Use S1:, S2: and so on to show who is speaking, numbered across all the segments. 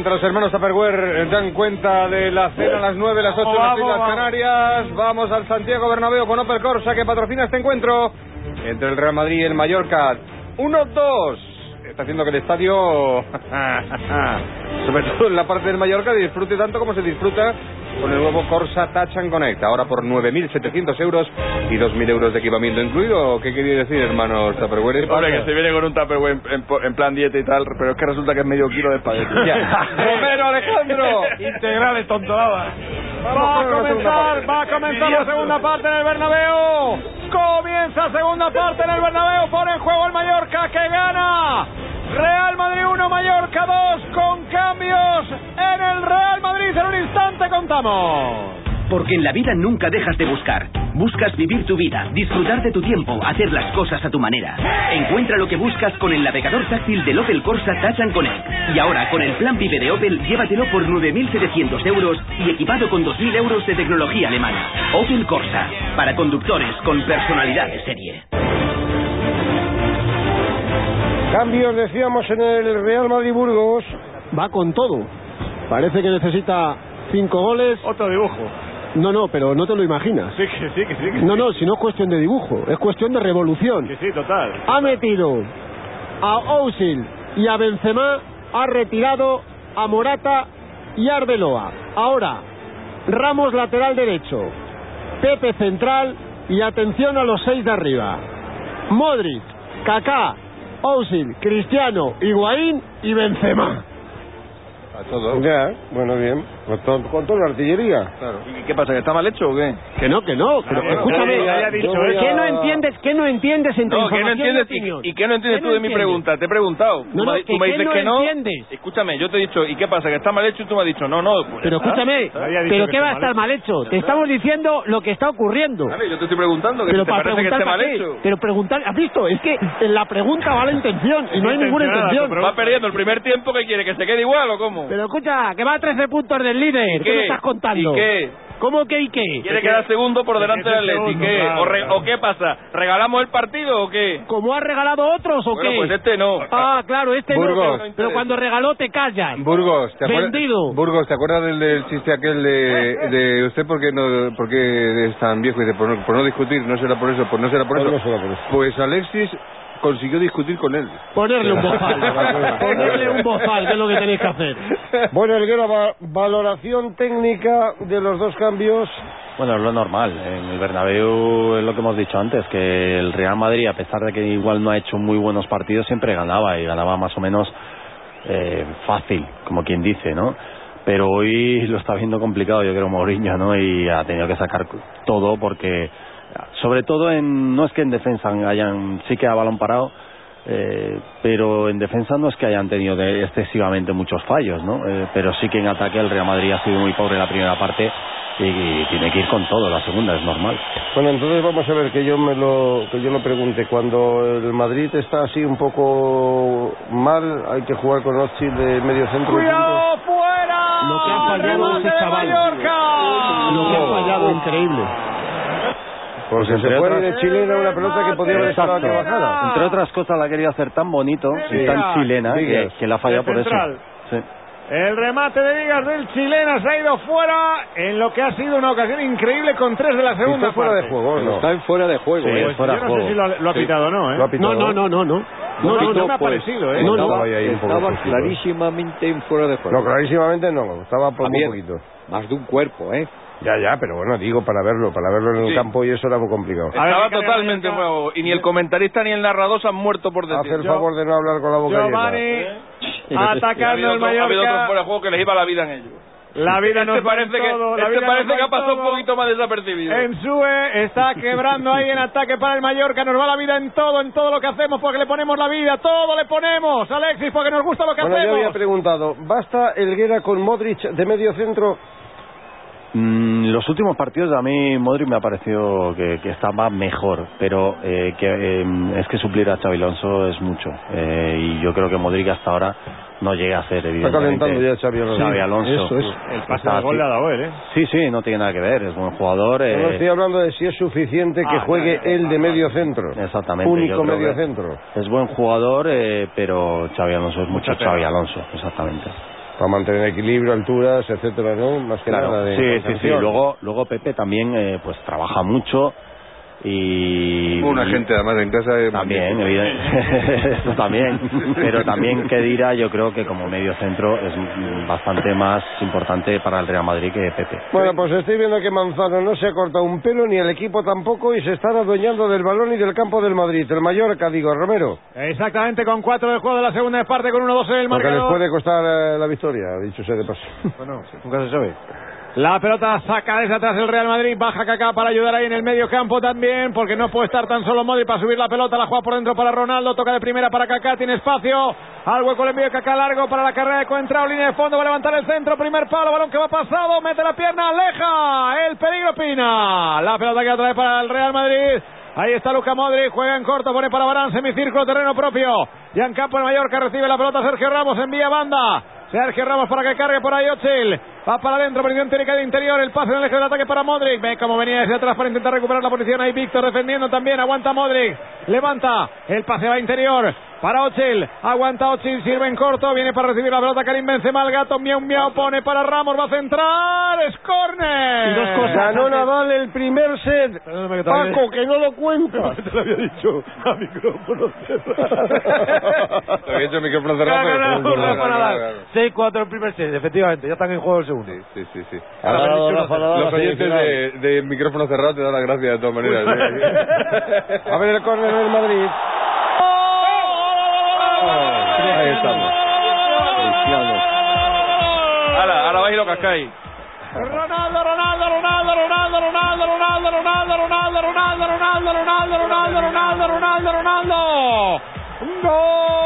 S1: Mientras los hermanos Tupperware dan cuenta de la cena a las 9, las 8 en las Islas. Canarias, vamos al Santiago Bernabéu con Opel Corsa que patrocina este encuentro entre el Real Madrid y el Mallorca. 1-2. Está haciendo que el estadio, sobre todo en la parte del Mallorca, disfrute tanto como se disfruta con el nuevo Corsa Touch and Connect. Ahora por 9.700 euros y 2.000 euros de equipamiento incluido. ¿Qué quería decir, hermanos Tupperware?
S2: Hombre, que se viene con un tupperware en, en, en plan dieta y tal, pero es que resulta que es medio kilo de espagueti.
S1: Romero Alejandro.
S3: Integrales tontonadas.
S1: Vamos
S3: Va a comenzar, va a comenzar la segunda parte en el Bernabéu. Comienza segunda parte en el Bernabéu. Pone en juego el Mallorca que gana. Real Madrid 1, Mallorca 2 con cambios en el Real Madrid. En un instante contamos.
S4: Porque en la vida nunca dejas de buscar. Buscas vivir tu vida, disfrutar de tu tiempo, hacer las cosas a tu manera. Encuentra lo que buscas con el navegador táctil del Opel Corsa Touch Connect. Y ahora, con el plan Vive de Opel, llévatelo por 9.700 euros y equipado con 2.000 euros de tecnología alemana. Opel Corsa, para conductores con personalidad de serie.
S5: Cambios, decíamos, en el Real Madrid Burgos. Va con todo. Parece que necesita cinco goles.
S3: Otro dibujo.
S5: No, no, pero no te lo imaginas.
S3: Sí, que sí, que sí. Que
S5: No, no, si no es cuestión de dibujo, es cuestión de revolución.
S3: Que sí, total.
S5: Ha metido a Ousil y a Benzema, ha retirado a Morata y a Arbeloa. Ahora, Ramos lateral derecho, Pepe central y atención a los seis de arriba. Modric, Kaká, Ousil, Cristiano, Higuaín y Benzema.
S1: A todo.
S5: Ya, bueno, bien. Con, to- con toda la artillería.
S2: ¿Y qué pasa? ¿Que está mal hecho o qué?
S5: Que no, que no. Pero escúchame,
S3: ya dicho
S5: yo voy
S3: eso.
S5: ¿qué no entiendes? ¿Qué no entiendes entre
S2: No, que no
S5: información y
S2: entiendes.
S5: opinión?
S2: ¿Y, y qué no entiendes
S5: ¿Qué
S2: tú de mi
S5: entiendes?
S2: pregunta? Te he preguntado.
S5: No,
S2: Tú
S5: no,
S2: me-
S5: que
S2: tú me
S5: qué
S2: dices
S5: no
S2: que no.
S5: entiendes.
S2: Escúchame, yo te he dicho, ¿y qué pasa? ¿Que está mal hecho? Y tú me has dicho, no, no. pues ya
S5: Pero
S2: está.
S5: escúchame,
S3: dicho
S5: ¿pero
S3: que
S5: qué va a estar mal hecho? Te estamos diciendo lo que está ocurriendo.
S2: Vale, yo te estoy preguntando, que
S5: Pero
S2: te
S5: para
S2: parece que
S5: preguntar
S2: esté mal
S5: para qué.
S2: hecho.
S5: Pero preguntar, ¿has visto? Es que en la pregunta va la intención y no hay ninguna
S3: Intencionada
S5: intención.
S2: Va perdiendo el primer tiempo, ¿qué quiere? ¿Que se quede igual o cómo?
S5: Pero escucha, que va a 13 puntos del líder. ¿Qué, me estás contando?
S2: ¿Y qué?
S5: ¿Cómo que y qué?
S2: ¿Quiere quedar segundo por delante del Atleti? ¿Qué?
S3: claro,
S2: ¿O, re-
S3: claro.
S2: ¿O qué pasa? ¿Regalamos el partido o qué?
S5: ¿Cómo ha regalado otros o
S2: Bueno,
S5: qué?
S2: pues este no.
S5: Ah, claro, este
S1: Burgos.
S5: no. Pero, pero cuando regaló te callas.
S1: Burgos, ¿te acuerdas?
S5: Vendido.
S1: Burgos, ¿te acuerdas del, del chiste aquel de, de usted por qué no por qué es tan viejo? Y dice, por no, por no discutir, no será por eso, pues no será por eso.
S5: no será por eso.
S1: Pues Alexis consiguió discutir con él.
S5: Ponerle un bozal. Ponerle un bozal, que es lo que tenéis que hacer.
S6: Bueno, Elguera, va- valoración técnica de los dos cambios.
S7: Bueno, es lo normal. En el Bernabéu es lo que hemos dicho antes, que el Real Madrid, a pesar de que igual no ha hecho muy buenos partidos, siempre ganaba y ganaba más o menos eh, fácil, como quien dice, ¿no? Pero hoy lo está viendo complicado, yo creo, Mourinho, ¿no? Y ha tenido que sacar todo porque, sobre todo en, no es que en defensa hayan, sí que a balón parado, eh, pero en defensa no es que hayan tenido de- excesivamente muchos fallos, ¿no? Eh, pero sí que en ataque el Real Madrid ha sido muy pobre la primera parte y, y tiene que ir con todo, la segunda es normal.
S6: Bueno, entonces vamos a ver que yo me lo que yo lo pregunte. Cuando el Madrid está así un poco mal, hay que jugar con Ochi de medio centro.
S3: ¡Cuidado fuera!
S5: Lo que ha fallado ese chaval.
S3: Mallorca.
S5: Lo que ha fallado, increíble.
S6: Porque se
S7: otras-
S6: de chilena una pelota que podía haber estado que bajara.
S7: Entre otras cosas la ha querido hacer tan bonito y tan chilena que, la
S3: De
S7: por eso. Sí.
S3: El remate de Vigas del chilena se ha ido fuera en lo que ha sido una ocasión increíble con tres de la segunda
S6: Está fuera
S3: parte.
S6: de juego, ¿no?
S1: Está en fuera de juego.
S3: Sí,
S7: fuera
S3: yo
S7: de
S3: no sé
S7: juego.
S3: si lo ha, lo ha pitado o no, ¿eh?
S6: Pitado.
S5: No, no, no, no, no.
S3: No,
S5: No,
S3: no,
S5: no,
S3: no me ha
S5: pues,
S3: parecido, ¿eh?
S5: no, no.
S6: Estaba un
S1: clarísimamente en fuera de juego.
S6: No, clarísimamente no, estaba por muy
S1: Javier,
S6: poquito.
S1: Más de un cuerpo, ¿eh?
S6: Ya, ya, pero bueno, digo para verlo, para verlo en el
S2: Sí.
S6: campo y eso era muy complicado.
S3: A ver,
S2: Estaba
S3: ¿qué cambia
S2: totalmente
S3: Mallorca?
S2: nuevo. Y ni el comentarista ni el narrador se han muerto por
S6: Haz
S2: decir.
S6: el favor de no hablar con la boca
S3: Giovanni
S6: llena.
S2: Ha habido
S3: atacando el
S2: otro- ha habido otros fuera
S3: Mallorca.
S2: de juego que les iba la vida en ellos.
S3: La vida nos
S2: este
S3: en
S2: parece que,
S3: todo, la
S2: este
S3: vida
S2: parece
S3: nos
S2: que ha
S3: en
S2: pasado un poquito más desapercibido.
S3: En Sue está quebrando ahí en ataque para el Mallorca. Nos va la vida en todo, en todo lo que hacemos, porque le ponemos la vida. Todo le ponemos, Alexis, porque nos gusta lo que
S6: Bueno, yo había
S3: hacemos.
S6: preguntado, ¿basta Elguera con Modric de medio centro?
S7: Mm, los últimos partidos a mí Modric me ha parecido que, que estaba mejor, pero eh, que eh, es que suplir a Xavi Alonso es mucho eh, y yo creo que Modric hasta ahora no llega a ser
S6: Está
S7: evidentemente
S6: calentando ya Xavi Alonso.
S7: Xavi Alonso.
S5: Eso es.
S3: El pase
S7: Está
S3: de gol le ha dado él, ¿eh?
S7: Sí, sí, no tiene nada que ver, es buen jugador. eh,
S6: No estoy hablando de si es suficiente que
S3: Ah,
S6: juegue
S3: ya, ya,
S6: él de medio centro.
S7: Exactamente.
S6: Único medio centro.
S7: Es buen jugador, eh, pero Xavi Alonso es mucho. Xavi Alonso, exactamente.
S6: Para mantener equilibrio, alturas, etcétera, ¿no? Más que
S7: Claro,
S6: nada de
S7: sí, sí, sí. Luego, luego Pepe también eh, pues trabaja mucho y
S2: Una gente además en casa
S7: también, evidente- eso también, pero también Kedira yo creo que como medio centro es mm, bastante más importante para el Real Madrid que Pepe.
S6: Bueno, pues estoy viendo que Manzano no se ha cortado un pelo, ni el equipo tampoco, y se están adueñando del balón y del campo del Madrid. El Mallorca, digo, Romero.
S3: Exactamente, con cuatro del juego de la segunda parte, con 1-2 en el
S6: Porque les
S3: marcador.
S6: puede costar eh, la victoria, dicho sea de paso.
S5: Bueno, nunca se sabe.
S3: La pelota saca desde atrás el Real Madrid, baja Kaká para ayudar ahí en el medio campo también, porque no puede estar tan solo Modri para subir la pelota, la juega por dentro para Ronaldo, toca de primera para Kaká, tiene espacio, al hueco le envío Kaká largo para la carrera de Coentrao, línea de fondo, va a levantar el centro, primer palo, balón que va pasado, mete la pierna, aleja, el peligro Pina, la pelota que otra vez para el Real Madrid, Ahí está Luca Modric, juega en corto, pone para Barán, semicírculo, terreno propio. En campo el Mallorca recibe la pelota Sergio Ramos, envía banda. Sergio Ramos para que cargue por ahí Ochil. Va para adentro, posición técnica de interior. El pase en el eje del ataque para Modric. Ve cómo venía desde atrás para intentar recuperar la posición. Ahí Víctor defendiendo también. Aguanta Modric. Levanta. El pase va interior. Para Ochil. Aguanta Ochil. Sirve en corto. Viene para recibir la pelota. Karim Benzema. El gato. Miau Miau. Pone para Ramos. Va a centrar. Es córner.
S5: Y dos cosas.
S6: Ganó Nadal el primer set.
S5: Perdóname que todavía-
S6: Paco, que no lo cuenta.
S5: Te lo había dicho a micrófono
S2: Te había hecho micrófono cerrado.
S5: Claro, no,
S2: pero-
S5: no, Rafa
S2: Claro,
S5: Nadal.
S2: claro.
S5: 6-4 el primer set, efectivamente, ya están en juego el segundo.
S2: Sí, sí, sí.
S6: Rafa
S2: Los oyentes de, de micrófono cerrado te dan las gracias de todas maneras. ¿eh?
S6: A ver el córner del Madrid.
S2: Ahí estamos. Ahora, ahora vais y lo cascáis.
S3: Ronaldo, Ronaldo, Ronaldo, Ronaldo, Ronaldo, Ronaldo, Ronaldo, Ronaldo, Ronaldo, Ronaldo, Ronaldo, Ronaldo, Ronaldo, Ronaldo, Ronaldo. ¡Gol!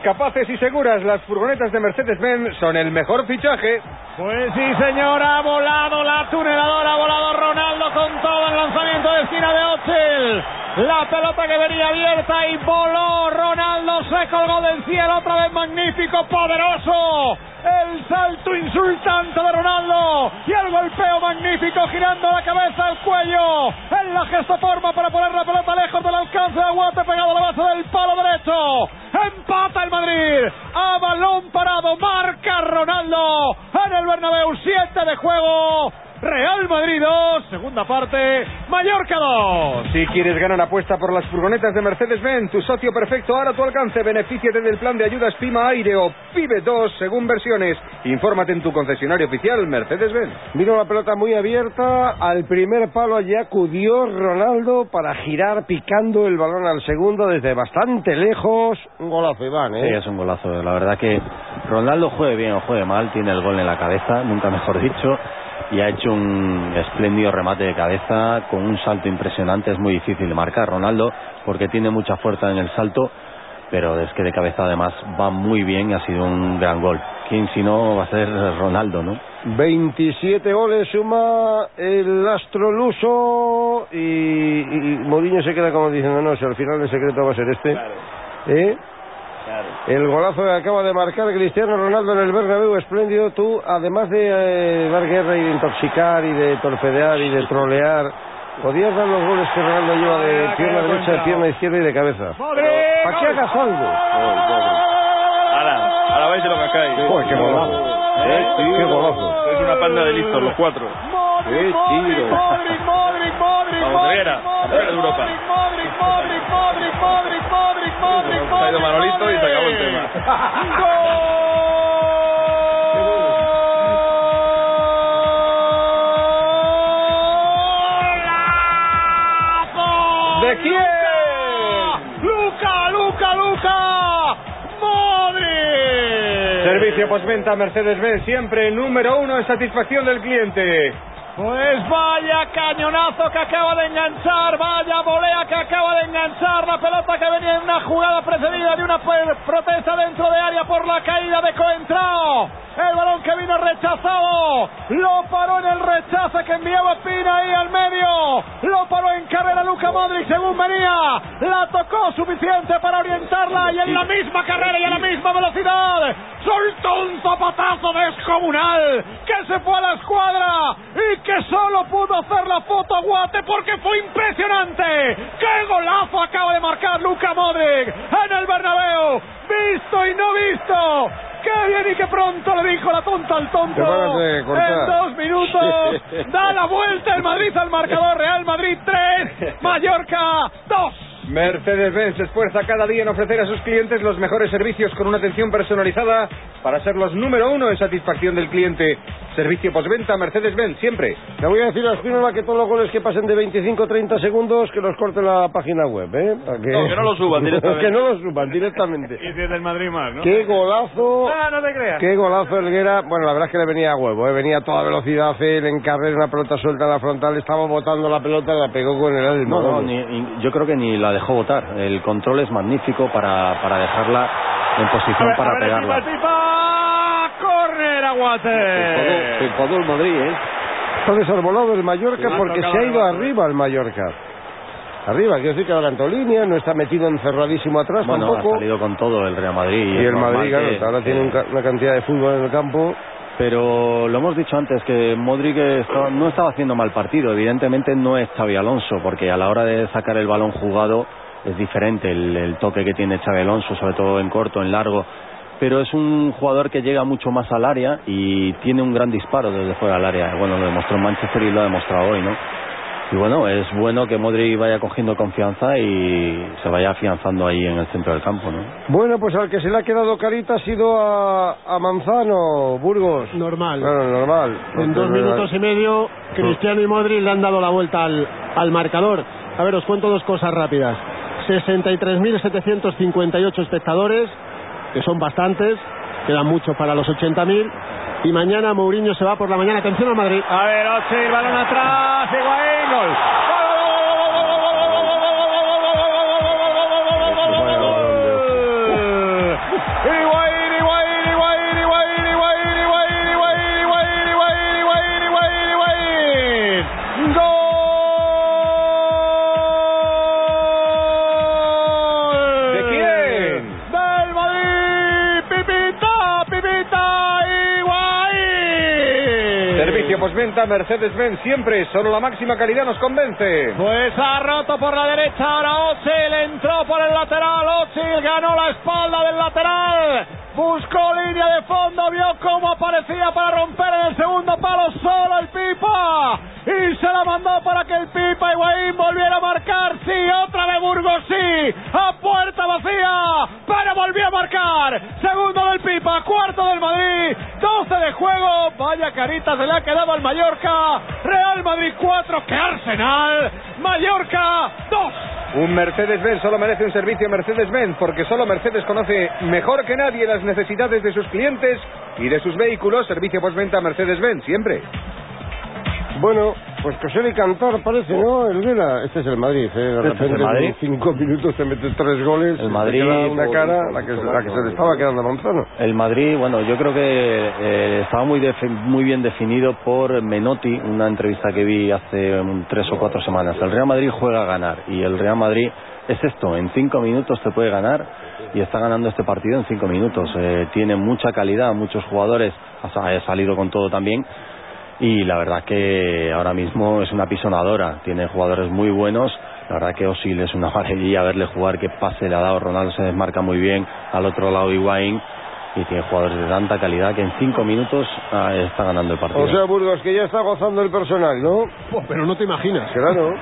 S1: Capaces y seguras, las furgonetas de Mercedes-Benz son el mejor fichaje.
S3: Pues sí, señora, ha volado la tuneladora, ha volado Ronaldo con todo el lanzamiento de esquina de Ochil. La pelota que venía abierta y voló Ronaldo, se colgó del cielo, otra vez magnífico, poderoso. El salto insultante de Ronaldo y el golpeo magnífico girando la cabeza al cuello. En la gestoforma poner la pelota lejos del alcance de Aguate pegado a la base del palo derecho. Empata el Madrid. A balón parado marca Ronaldo en el Bernabéu 7 de juego. Real Madrid 2, segunda parte, Mallorca 2.
S1: Si quieres ganar apuesta por las furgonetas de Mercedes-Benz, tu socio perfecto ahora a tu alcance. Benefíciate del plan de ayudas Pima Aire o PIBE 2 según versiones. Infórmate en tu concesionario oficial Mercedes-Benz.
S6: Vino la pelota muy abierta, al primer palo allí acudió Ronaldo para girar picando el balón al segundo desde bastante lejos. Un golazo, Iván,
S7: Sí,
S6: ¿eh?
S7: es un golazo. La verdad que Ronaldo juegue bien o juegue mal, tiene el gol en la cabeza, nunca mejor dicho, y ha hecho un espléndido remate de cabeza con un salto impresionante. Es muy difícil de marcar Ronaldo porque tiene mucha fuerza en el salto, pero es que de cabeza además va muy bien y ha sido un gran gol. ¿Quién si no va a ser Ronaldo, no?
S6: 27 goles suma el astro luso y, y Mourinho se queda como diciendo, no, si al final el secreto va a ser este. ¿Eh? El golazo que acaba de marcar Cristiano Ronaldo en el Bernabéu, espléndido. Tú, además de eh, dar guerra y de intoxicar y de torpedear y de trolear, podías dar los goles que Ronaldo lleva de pierna derecha, de pierna izquierda y de cabeza. ¿Para qué hagas algo?
S2: Ahora, ahora vais y lo cascáis.
S6: Joder, qué golazo.
S2: ¿Eh?
S6: Qué golazo.
S2: Sois una panda de listos los cuatro.
S3: Modric, Modric, Modric, Modric, Modric, Modric,
S2: de Europa.
S3: Modric, Modric, Modric, Modric, Modric, Modric,
S2: Se ha ido Manolito y se acabó el tema.
S3: ¡Golazo!
S1: ¿De quién?
S3: ¡Luca, Luca, Luca! ¡Modric!
S1: Servicio postventa Mercedes-Benz, siempre número uno en satisfacción del cliente.
S3: Pues vaya cañonazo que acaba de enganchar, vaya volea que acaba de enganchar, la pelota que venía en una jugada precedida de una protesta dentro de área por la caída de Coentrao. El balón que vino rechazado. Lo paró en el rechace que enviaba Pina ahí al medio. Lo paró en carrera Luca Modric según venía. La tocó suficiente para orientarla y en la misma carrera y a la misma velocidad. Soltó un zapatazo descomunal que se fue a la escuadra y que solo pudo hacer la foto a Guate porque fue impresionante. ¡Qué golazo acaba de marcar Luca Modric en el Bernabéu! Visto y no visto. ¡Qué bien y qué pronto le dijo la tonta al tonto! En dos minutos da la vuelta el Madrid al marcador Real Madrid 3, Mallorca 2.
S1: Mercedes-Benz se esfuerza cada día en ofrecer a sus clientes los mejores servicios con una atención personalizada para ser los número uno en satisfacción del cliente. Servicio postventa Mercedes-Benz, siempre.
S6: Le voy a decir a Spinola que todos los goles que pasen de 25 30 segundos que los corte la página web, ¿eh? Para que...
S2: No, que no lo suban directamente.
S6: que no lo suban directamente.
S3: Y si es del Madrid más, ¿no?
S6: ¡Qué golazo!
S3: Ah, no te creas.
S6: ¡Qué golazo Elguera! Bueno, la verdad es que le venía a huevo, ¿eh? venía a toda velocidad él en carrera, una pelota suelta en la frontal, estaba botando la pelota, la pegó con el alma.
S7: No, no, ni- yo creo que ni la dejó votar. El control es magnífico para, para dejarla en posición para pegarla.
S3: el Pipa, córner a Guate.
S6: enfadó el Madrid, ¿eh? Está desarbolado el Mallorca
S3: Sí,
S6: porque se ha
S3: el
S6: ido arriba el Mallorca. Arriba, quiero decir que adelantó línea, no está metido encerradísimo atrás
S7: Bueno, ha
S6: tampoco.
S7: salido con todo el Real Madrid.
S6: Y el Madrid, claro,
S7: que-
S6: ahora tiene un ca- una cantidad de fútbol en el campo.
S7: Pero lo hemos dicho antes que Modric estaba- no estaba haciendo mal partido. Evidentemente no es Xavi Alonso, porque a la hora de sacar el balón jugado es diferente el, el toque que tiene Xavi Alonso, sobre todo en corto, en largo. Pero es un jugador que llega mucho más al área y tiene un gran disparo desde fuera del área. Bueno, lo demostró en Manchester y lo ha demostrado hoy, ¿no? Y bueno, es bueno que Modric vaya cogiendo confianza y se vaya afianzando ahí en el centro del campo, ¿no?
S6: Bueno, pues al que se le ha quedado carita ha sido a, a Manzano, Burgos.
S5: Normal.
S6: Bueno, normal.
S5: En dos minutos y medio, Cristiano y Modric le han dado la vuelta al, al marcador. A ver, os cuento dos cosas rápidas. 63.758 espectadores, que son bastantes, quedan muchos para los 80.000. Y mañana Mourinho se va por la mañana. Atención al Madrid.
S3: A ver, Ochi, balón atrás, Higuaín, gol.
S1: Mercedes-Benz, siempre. Solo la máxima calidad nos convence.
S3: Pues ha roto por la derecha ahora Osil, entró por el lateral, Osil ganó la espalda del lateral, buscó línea de fondo, vio cómo aparecía para romper en el segundo palo solo el Pipa y se la mandó para que el Pipa Higuaín volviera a marcar, sí, otra vez Burgos, sí, a puerta vacía, pero volvió a marcar, segundo del Pipa, cuarto del Madrid, 12 de juego, vaya carita se le ha quedado al Mallorca, Real Madrid 4, que Arsenal, Mallorca 2.
S1: Un Mercedes-Benz solo merece un servicio Mercedes-Benz porque solo Mercedes conoce mejor que nadie las necesidades de sus clientes y de sus vehículos. Servicio postventa Mercedes-Benz, siempre.
S6: Bueno, pues coser y cantar parece, ¿no? El Vela. Este es el Madrid, ¿eh? De
S7: Este es
S6: repente
S7: Madrid.
S6: en cinco minutos te mete tres goles.
S7: El Madrid,
S6: una cara, la que,
S7: por-
S6: la que se le estaba quedando a Manzano.
S7: El Madrid, bueno, yo creo que eh, estaba muy muy bien definido por Menotti, una entrevista que vi hace um, tres o cuatro semanas. El Real Madrid juega a ganar y el Real Madrid es esto, en cinco minutos te puede ganar y está ganando este partido en cinco minutos. Eh, tiene mucha calidad, muchos jugadores, ha sa- ha salido con todo también y la verdad que ahora mismo es una pisonadora, tiene jugadores muy buenos. La verdad que Osil es una maravilla verle jugar, qué pase le ha dado, Ronaldo se desmarca muy bien, al otro lado Higuaín y tiene jugadores de tanta calidad que en cinco minutos ah, está ganando el partido.
S6: O sea, Burgos, que ya está gozando el personal, ¿no?
S5: Pero no te imaginas.
S6: Claro.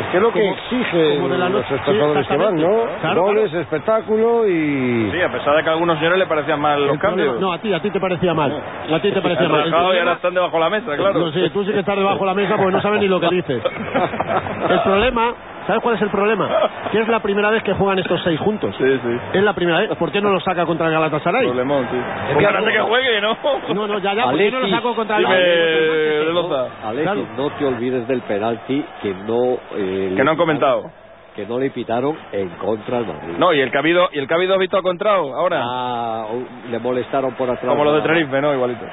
S6: Es que es lo que exige
S5: como de la
S6: los
S5: noche-
S6: espectadores
S5: sí,
S6: que van, ¿no?
S5: Claro,
S6: Goles, espectáculo y...
S2: Sí, a pesar de que a algunos señores le parecían mal los
S5: El problema-
S2: cambios.
S5: no, a ti, a ti te parecía mal. A ti te parecía mal.
S2: Y ahora están debajo de la mesa, claro.
S5: No sé, tú sí que estás debajo de la mesa porque no sabes ni lo que dices. El problema, ¿sabes cuál es el problema? Que es la primera vez que juegan estos seis juntos.
S2: Sí, sí.
S5: Es la primera vez. ¿Por qué no lo saca contra el Galatasaray?
S2: Problemón, sí. Es que ahora hace que juegue, ¿no?
S5: No, no, ya, ya. ¿Por qué no lo saco contra el Galatasaray?
S8: Alexis,
S5: Claro.
S8: no te olvides del penalti que no... eh,
S2: Que no han comentado.
S8: Que no le pitaron en contra al Madrid.
S2: No, y el que ha habido, y el que ha habido visto a Contrao, ahora.
S8: Ah, le molestaron por atrás.
S2: Como lo de Tenerife, ¿no? Igualito.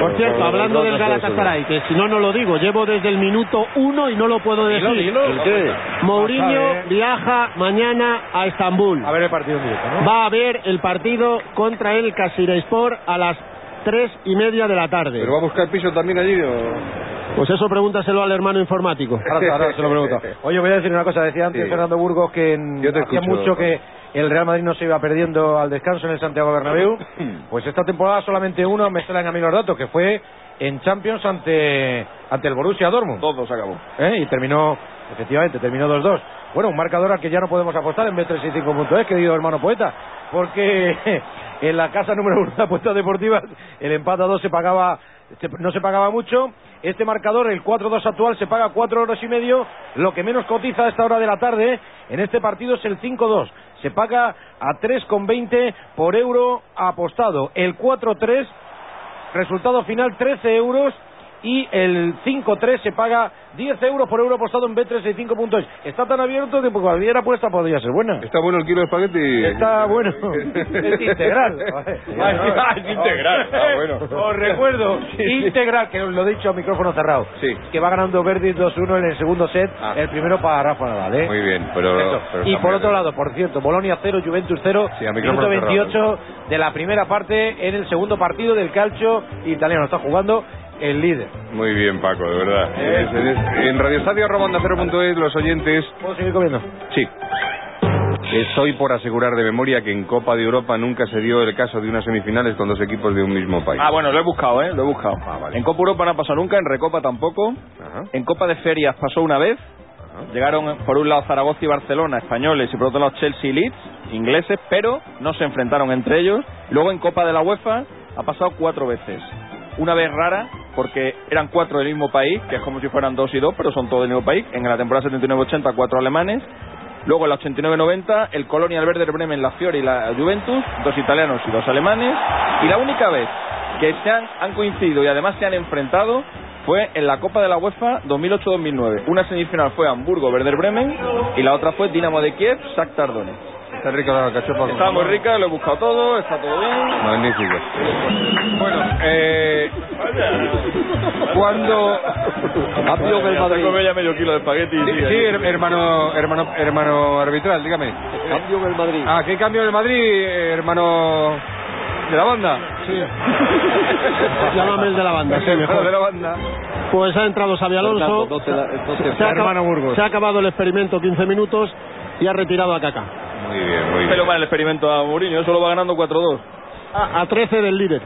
S5: Por cierto, hablando del Galatasaray, que si no, no lo digo, llevo desde el minuto uno y no lo puedo decir.
S6: ¿El qué?
S5: Mourinho viaja mañana a Estambul.
S9: A ver el partido en directo, ¿no?
S5: Va a ver el partido contra el Casirespor a las tres y media de la tarde.
S1: ¿Pero va a buscar piso también allí o...?
S5: Pues eso pregúntaselo al hermano informático.
S9: Ahora, ahora se lo pregunto. Oye, voy a decir una cosa. Decía antes
S1: Sí.
S9: Fernando Burgos que en-
S1: Yo te
S9: hacía
S1: escucho.
S9: mucho que el Real Madrid no se iba perdiendo al descanso en el Santiago Bernabéu. Pues esta temporada solamente uno me salen a mí los datos, que fue en Champions ante ante el Borussia Dortmund.
S2: Todo se acabó.
S9: ¿Eh? Y terminó, efectivamente, terminó 2-2. Bueno, un marcador al que ya no podemos apostar en B365.es, querido hermano poeta, porque en la casa número uno de apuestas deportivas el empate a 2 se pagaba, se- no se pagaba mucho. Este marcador, el 4-2 actual, se paga 4 euros y medio. Lo que menos cotiza a esta hora de la tarde en este partido es el 5-2. Se paga a 3,20 por euro apostado. El 4-3 Resultado final 13 euros y el 5-3 se paga 10 euros por euro apostado en B365.es. Está tan abierto que cualquier apuesta podría ser buena.
S1: ¿Está bueno el kilo de espagueti?
S9: Está bueno. Es integral.
S1: Es integral. Ah, bueno.
S9: Os recuerdo, integral, que lo he dicho a micrófono cerrado.
S1: Sí.
S9: Que va ganando Verdi 2-1 en el segundo set.
S1: Ah.
S9: El primero para Rafa Nadal, ¿eh?
S1: Muy bien, pero...
S9: Y por otro
S1: bien.
S9: lado, por cierto, Bolonia 0, Juventus 0,
S1: Sí,
S9: minuto
S1: cerrado.
S9: 28 de la primera parte en el segundo partido del calcio italiano. Está jugando el líder.
S1: Muy bien, Paco, de verdad. Es- es- En Radio Estadio es los oyentes...
S9: ¿Puedo seguir comiendo?
S1: Sí. Estoy por asegurar de memoria que en Copa de Europa nunca se dio el caso de unas semifinales con dos equipos de un mismo país.
S2: Ah, bueno, lo he buscado, ¿eh? Lo he buscado.
S1: Ah, vale.
S2: En Copa Europa no ha pasado nunca, en Recopa tampoco.
S1: Ajá.
S2: En Copa de Ferias pasó una vez. Llegaron por un lado Zaragoza y Barcelona, españoles, y por otro lado Chelsea y Leeds, ingleses, pero no se enfrentaron entre ellos. Luego en Copa de la UEFA ha pasado cuatro veces. Una vez rara, porque eran cuatro del mismo país, que es como si fueran dos y dos, pero son todos del mismo país. En la temporada 79-80, cuatro alemanes. Luego en la 89-90, el Colonia, el Werder Bremen, la Fiore y la Juventus, dos italianos y dos alemanes. Y la única vez que se han, han coincidido y además se han enfrentado fue en la Copa de la UEFA 2008-2009. Una semifinal fue Hamburgo-Werder Bremen y la otra fue Dinamo de Kiev, Shakhtar Donetsk.
S1: Está rica la cachopa.
S2: Estaba muy rica, lo he buscado todo, está todo bien.
S1: Magnífico. Bueno, eh, cuando
S8: Cambio del Madrid.
S2: come ya medio kilo de espagueti.
S1: Sí, sí, her- hermano, hermano, hermano arbitral, dígame.
S8: Cambio del Madrid.
S1: Ah, ¿qué cambio del Madrid, hermano de la banda? Sí.
S5: Llámame el de la banda, sí, mejor.
S1: de la banda.
S5: Pues ha entrado Xavi Alonso.
S8: La- no te-
S5: se, ha
S9: Hermano Burgos.
S5: se ha acabado el experimento 15 minutos y ha retirado a Kaká.
S1: Muy bien, muy
S2: Pero
S1: bien.
S2: mal el experimento a Mourinho, solo va ganando 4-2.
S5: A, a 13 del líder.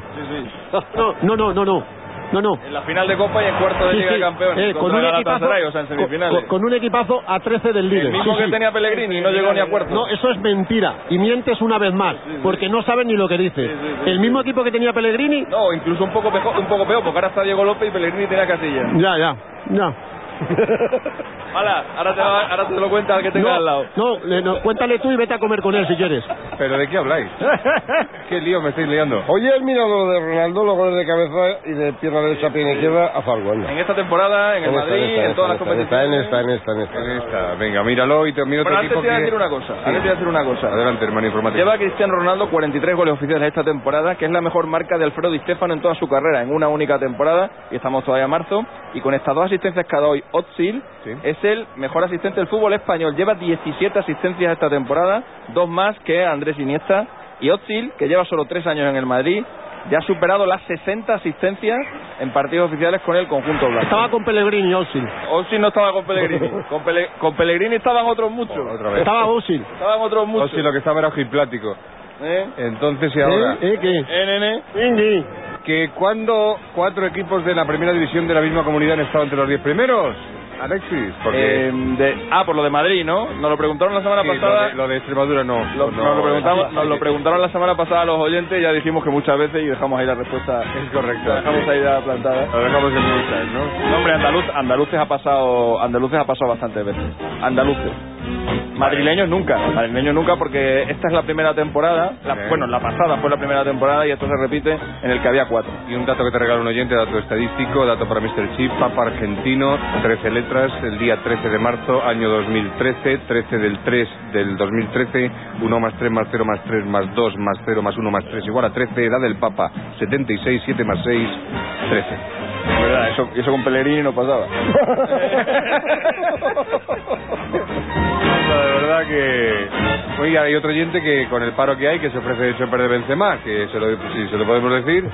S5: No, no, no, no, no. No, no.
S2: En la final de Copa y en cuarto de
S5: Sí,
S2: Liga
S5: sí.
S2: de Campeones.
S5: Eh, con un equipazo,
S2: o sea, en
S5: con,
S2: semifinales.
S5: con- con un equipazo a 13 del líder.
S2: el mismo
S5: Sí,
S2: que
S5: sí.
S2: tenía Pellegrini y no llegó ni a cuartos.
S5: No, eso es mentira. Y mientes una vez más, porque no sabes ni lo que dices. El mismo equipo que tenía Pellegrini,
S2: No, incluso un poco, mejor, un poco peor, porque ahora está Diego López y Pellegrini tenía Casilla.
S5: ya, ya, ya.
S2: Hala, ahora te, va- ahora te lo cuenta el que tenga
S5: No,
S2: al lado.
S5: no, le- no, cuéntale tú y vete a comer con él si quieres.
S1: ¿Pero de qué habláis? ¿Qué lío me estáis liando?
S6: Oye, el mirado de Ronaldo, los goles de cabeza y de pierna derecha, pierna izquierda, a anda.
S2: En esta temporada, en el Madrid,
S6: en esta,
S2: en todas las competiciones.
S6: En esta, en esta, en esta.
S1: En esta, venga, míralo y termino
S2: Bueno,
S1: otro
S2: antes
S1: equipo
S2: te voy a
S1: que...
S2: decir una cosa.
S1: Sí.
S2: Antes te voy a decir una cosa.
S1: Adelante, hermano informático.
S2: Lleva Cristiano Ronaldo 43 goles oficiales esta temporada, que es la mejor marca de Alfredo Di Stefano en toda su carrera, en una única temporada, y estamos todavía en marzo. Y con estas dos asistencias que ha dado hoy Otsil,
S1: Sí.
S2: es el mejor asistente del fútbol español. Lleva 17 asistencias esta temporada, dos más que Andrés Iniesta. Y Otsil, que lleva solo tres años en el Madrid, ya ha superado las 60 asistencias en partidos oficiales con el conjunto blanco.
S5: Estaba con Pellegrini, Osil.
S2: Otsil no estaba con Pellegrini. Con, Pele- con Pellegrini estaban otros muchos.
S1: Otra vez.
S5: Estaba Osil.
S2: Estaban otros muchos.
S1: si lo que estaba era ojiplático.
S2: ¿Eh?
S1: Entonces, y ahora...
S5: ¿Eh? ¿Qué?
S2: ¿Eh, nene?
S1: Que cuando cuatro equipos de la primera división de la misma comunidad han estado entre los diez primeros, Alexis, porque
S2: Eh, de- ah, por lo de Madrid, ¿no? Nos lo preguntaron la semana
S1: Sí,
S2: pasada.
S1: lo, de, lo de Extremadura no.
S2: Lo-
S1: no,
S2: nos, lo preguntamos, nos lo preguntaron la semana pasada a los oyentes y ya dijimos que muchas veces y dejamos ahí la respuesta.
S1: Es correcto.
S2: La dejamos ahí ya plantada.
S1: Lo dejamos en muchas, ¿no?
S2: No, hombre, andaluz, andaluces ha pasado, andaluces ha pasado bastantes veces. Andaluces. Madrileños nunca, madrileños nunca porque esta es la primera temporada, la-
S1: Sí.
S2: bueno, la pasada fue la primera temporada y esto se repite en el que había cuatro.
S1: Y un dato que te regala un oyente, dato estadístico, dato para Mr. Chip, Papa argentino, 13 letras, el día 13 de marzo, año 2013, 13 del 3 del 2013, 1 más 3 más 0 más 3 más 2 más 0 más 1 más 3 igual a 13, edad del Papa, 76, 7 más 6, 13.
S2: Es verdad, eso, eso con Pellegrini no pasaba.
S1: Verdad que... Oiga, hay otro oyente que con el paro que hay, que se ofrece Chopper de Benzema, que se lo, si se lo podemos decir,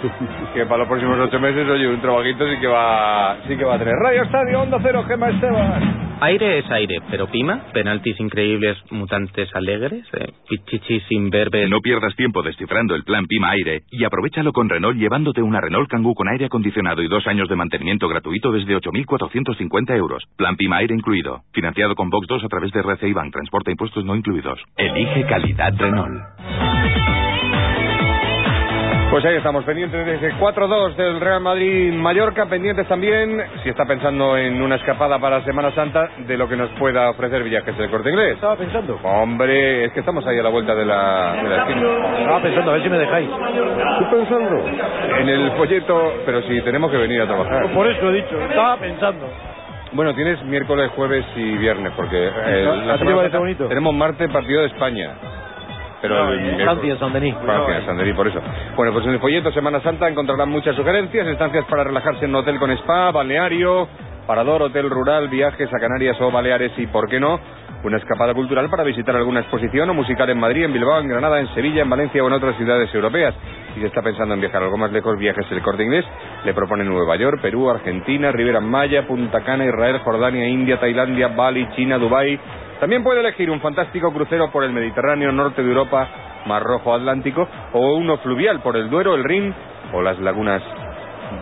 S1: que para los próximos ocho meses, oye, un trabajito sí que va, sí que va a tener. Radio Estadio, Onda Cero, Gema Esteban.
S10: Aire es aire, pero Pima, penaltis increíbles, mutantes alegres, eh, pichichis imberbes.
S11: No pierdas tiempo descifrando el plan Pima Aire y aprovechalo con Renault llevándote una Renault Kangoo con aire acondicionado y dos años de mantenimiento gratuito desde 8.450 euros. Plan Pima Aire incluido. Financiado con Box 2 a través de RCI Bank. Transporte e impuestos no incluidos. Elige calidad Renault.
S1: Pues ahí estamos, pendientes de ese 4-2 del Real Madrid-Mallorca, pendientes también, si está pensando en una escapada para Semana Santa, de lo que nos pueda ofrecer Viajes del Corte Inglés.
S6: Estaba pensando.
S1: Hombre, es que estamos ahí a la vuelta de la, de la esquina.
S6: Estaba pensando, a ver si me dejáis. Estoy pensando.
S1: En el folleto, pero si tenemos que venir a trabajar.
S6: Por eso he dicho, estaba pensando.
S1: Bueno, tienes miércoles, jueves y viernes, porque eh,
S6: ¿A
S1: la Semana
S6: bonito?
S1: tenemos martes partido de España. Pero
S6: No,
S1: el
S6: Francia, San Denis.
S1: Francia, San Denis, por eso. Bueno, pues en el folleto Semana Santa encontrarán muchas sugerencias, estancias para relajarse en un hotel con spa, balneario, parador, hotel rural, viajes a Canarias o Baleares y, ¿por qué no?, una escapada cultural para visitar alguna exposición o musical en Madrid, en Bilbao, en Granada, en Sevilla, en Valencia o en otras ciudades europeas. Si está pensando en viajar algo más lejos, Viajes El Corte Inglés le propone Nueva York, Perú, Argentina, Ribera Maya, Punta Cana, Israel, Jordania, India, Tailandia, Bali, China, Dubái. También puede elegir un fantástico crucero por el Mediterráneo, norte de Europa, Mar Rojo, Atlántico, o uno fluvial por el Duero, el Rin o las lagunas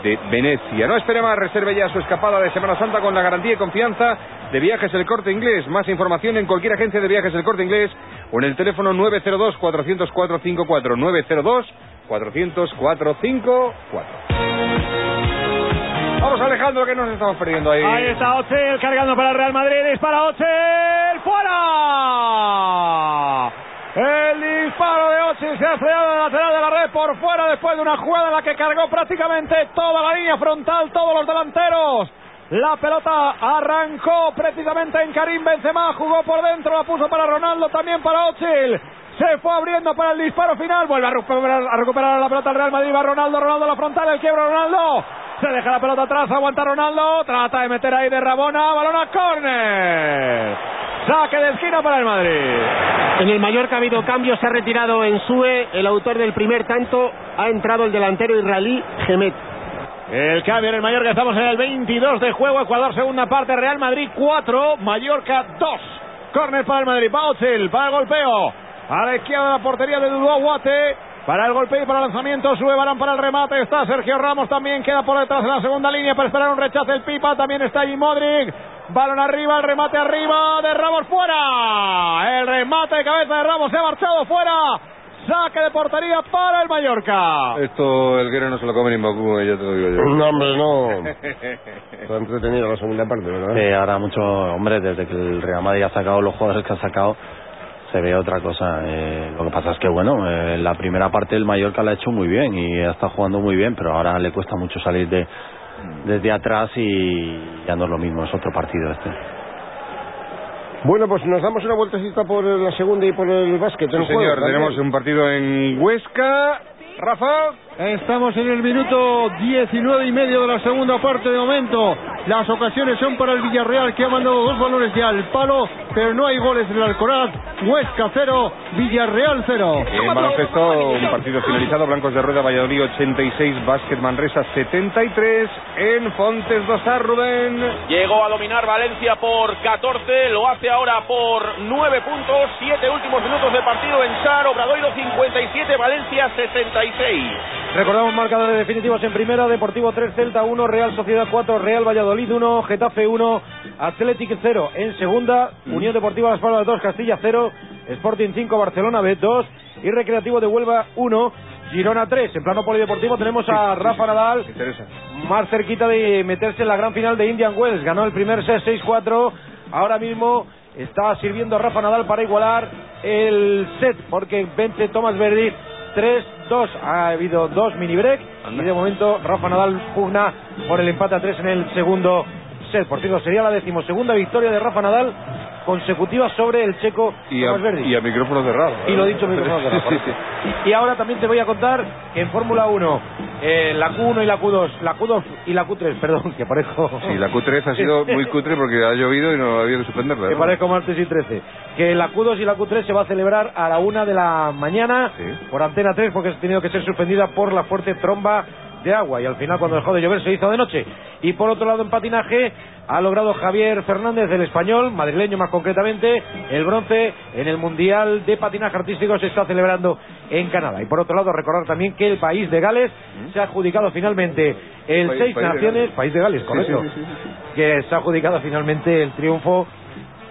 S1: de Venecia. No espere más, reserve ya su escapada de Semana Santa con la garantía y confianza de Viajes El Corte Inglés. Más información en cualquier agencia de Viajes El Corte Inglés o en el teléfono 902-400-454. 902-400-454. Vamos Alejandro, que nos estamos perdiendo ahí.
S3: Ahí está Ochel cargando para el Real Madrid. Dispara Ochel. ¡Fuera! El disparo de Ochel se ha estrellado lateral de la red por fuera después de una jugada en la que cargó prácticamente toda la línea frontal, todos los delanteros. La pelota arrancó precisamente en Karim Benzema, jugó por dentro, la puso para Ronaldo, también para Ochil. Se fue abriendo para el disparo final, vuelve a recuperar, a la pelota el Real Madrid, va Ronaldo, Ronaldo a la frontal, el quiebro Ronaldo. Se deja la pelota atrás, aguanta Ronaldo, trata de meter ahí de Rabona, balón a córner. Saque de esquina para el Madrid.
S5: En el Mallorca ha habido cambios, se ha retirado en Sue, el autor del primer tanto, ha entrado el delantero israelí Gemet.
S3: El cambio en el Mallorca, estamos en el 22 de juego, Ecuador segunda parte, Real Madrid 4, Mallorca 2. Córner para el Madrid, Bautzil para el golpeo. A la izquierda de la portería de Dudó Guate. Para el golpeo y para el lanzamiento, sube Barán para el remate. Está Sergio Ramos también, queda por detrás en la segunda línea para esperar un rechace el Pipa. También está allí Modric. Balón arriba, el remate arriba de Ramos fuera. El remate de cabeza de Ramos se ha marchado fuera. Saque de portería para el Mallorca.
S1: Esto el guerrero no se lo come ni Bakú, ya te lo digo yo.
S6: No, hombre, no. Está entretenido la segunda parte, ¿verdad?
S7: Sí, ahora mucho, hombre, desde que el Real Madrid ha sacado los jugadores que ha sacado, se ve otra cosa. Eh, lo que pasa es que, bueno, eh, la primera parte el Mallorca la ha hecho muy bien y está jugando muy bien, pero ahora le cuesta mucho salir de desde atrás y ya no es lo mismo, es otro partido este.
S6: Bueno, pues nos damos una vueltecita por la segunda y por el básquet.
S1: Sí, señor,
S6: juego,
S1: tenemos un partido en Huesca. Rafa.
S12: Estamos en el minuto 19 y medio de la segunda parte de momento. Las ocasiones son para el Villarreal que ha mandado dos balones ya al palo, pero no hay goles en el Alcoraz. Huesca 0, Villarreal 0.
S1: En baloncesto, un partido finalizado. Blancos de Rueda, Valladolid 86, Básquet Manresa 73. En Fontes Dosar, Rubén.
S13: Llegó a dominar Valencia por 14, lo hace ahora por 9 puntos, 7 últimos minutos de partido en Sar, Obradoiro 57, Valencia 66.
S9: Recordamos marcadores definitivos en primera, Deportivo 3, Celta 1, Real Sociedad 4, Real Valladolid 1, Getafe 1, Athletic 0. En segunda, Unión Deportiva Las Palmas 2, Castilla 0, Sporting 5, Barcelona B 2 y Recreativo de Huelva 1, Girona 3. En plano polideportivo tenemos a Rafa Nadal más cerquita de meterse en la gran final de Indian Wells. Ganó el primer set 6-4. Ahora mismo Está sirviendo Rafa Nadal para igualar el set, porque vence Tomás Verdi 3-2. Ha habido dos mini break y de momento Rafa Nadal pugna por el empate a 3 en el segundo set. Por cierto, sería la decimosegunda victoria de Rafa Nadal consecutiva sobre el checo
S1: Y a,
S9: Verdi.
S1: y a micrófono cerrado.
S9: Y lo dicho micrófono cerrado,
S1: Sí, sí,
S9: Y, y ahora también te voy a contar que en Fórmula 1, eh, la Q1 y la Q2, la Q2 y la Q3, perdón, que parezco...
S1: Sí, la Q3 ha sido muy cutre porque ha llovido y no había que suspenderla.
S9: Que
S1: ¿no?
S9: parezco martes y 13. Que la Q2 y la Q3 se va a celebrar a la una de la mañana por Antena 3 porque ha tenido que ser suspendida por la fuerte tromba de agua y al final cuando dejó de llover se hizo de noche. Y por otro lado en patinaje ha logrado Javier Fernández del español, madrileño más concretamente, el bronce en el Mundial de Patinaje Artístico se está celebrando en Canadá. Y por otro lado recordar también que el país de Gales se ha adjudicado finalmente el
S1: País-
S9: Seis
S1: País de
S9: Naciones,
S1: Gales.
S9: país de Gales, correcto,
S1: sí, sí, sí, sí.
S9: que se ha adjudicado finalmente el triunfo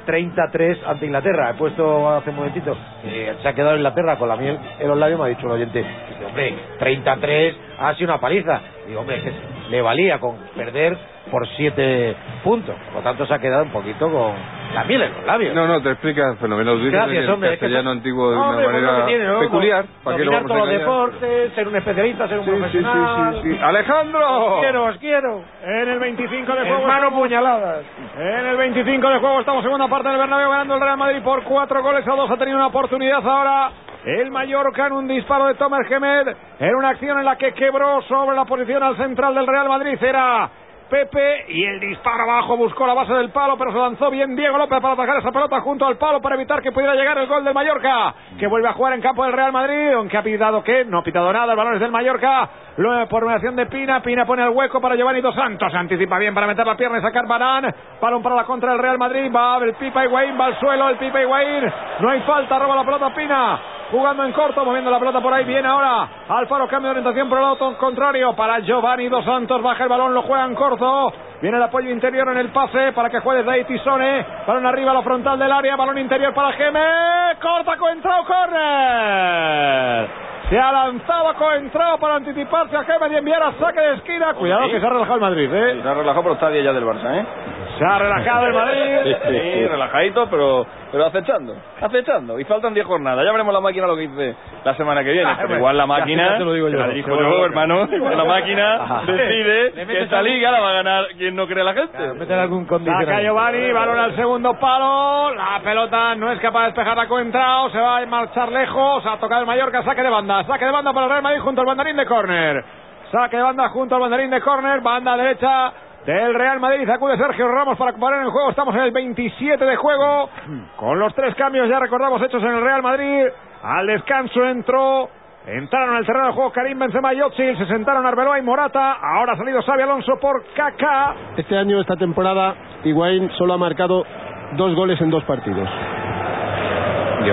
S9: 33 ante Inglaterra. He puesto hace un momentito, eh, se ha quedado Inglaterra con la miel en los labios, me ha dicho el oyente, hombre, 33 ha sido una paliza. Digo, hombre, es que le valía con perder por 7 puntos. Por lo tanto, se ha quedado un poquito con la miel en los labios.
S1: No, no, te explicas fenomenal. Lo
S9: Gracias, hombre. es que
S1: castellano
S9: son-
S1: antiguo de
S9: No, hombre, pues
S1: manera
S9: lo que tiene, ¿no?
S1: peculiar. ¿Para lo
S9: Dominar
S1: vamos a
S9: todos los deportes, ser un especialista, ser un
S1: Sí,
S9: profesional.
S1: sí, sí. ¡Alejandro!
S9: Os quiero, os quiero.
S3: En el 25 de juego.
S9: Hermano puñaladas.
S3: En el 25 de juego estamos segunda parte del Bernabéu ganando el Real Madrid por cuatro goles a dos. Ha tenido una oportunidad ahora el Mallorca en un disparo de Tomer Gemed en una acción en la que quebró sobre la posición al central del Real Madrid. Era Pepe y el disparo abajo buscó la base del palo, pero se lanzó bien Diego López para atajar esa pelota junto al palo para evitar que pudiera llegar el gol del Mallorca, que vuelve a jugar en campo del Real Madrid, aunque ha pitado que no ha pitado nada, el balón es del Mallorca, luego por mediación de Pina, Pina pone el hueco para Giovanni Dos Santos, anticipa bien para meter la pierna y sacar Barán, balón para la contra del Real Madrid, va el Pipa Higuaín, va al suelo el Pipa Higuaín, no hay falta, roba la pelota Pina, jugando en corto, moviendo la pelota por ahí, viene ahora Alfaro, cambio de orientación por el lado contrario para Giovanni Dos Santos, baja el balón, lo juega en corto, viene el apoyo interior en el pase para que juegue Dai Tisone, balón arriba a la frontal del área, balón interior para Geme, corta Coentrao, córner. Se ha lanzado Coentrao para anticiparse a Geme y enviar a saque de esquina. Cuidado que se ha relajado el Madrid, ¿eh?
S2: Se ha relajado, pero está bien ya del Barça, ¿eh?
S3: Se ha relajado el Madrid.
S2: Sí, relajadito, pero, pero acechando, acechando. Y faltan 10 jornadas. Ya veremos la máquina lo que dice la semana que viene.
S3: Ah,
S2: Pero igual la máquina,
S3: ya te lo digo yo.
S2: la dirijo yo, hermano. Igual la máquina
S3: Ajá.
S2: decide que esta liga la va a ganar quien no cree la gente.
S9: meter algún
S3: Saca Giovanni, balón al segundo palo. La pelota no es capaz de despejar a Coentrao. Se va a marchar lejos. Ha tocado el Mallorca. Saque de banda. Saque de banda para el Real Madrid junto al banderín de córner. Saque de banda junto al banderín de córner. Banda derecha del Real Madrid. Acude Sergio Ramos para poner en juego. Estamos en el 27 de juego. Con los tres cambios ya recordamos hechos en el Real Madrid. Al descanso entró. Entraron al terreno de juego Karim Benzema y se sentaron Arbeloa y Morata. Ahora ha salido Xavi Alonso por Kaká.
S5: Este año, esta temporada, Higuaín solo ha marcado dos goles en dos partidos.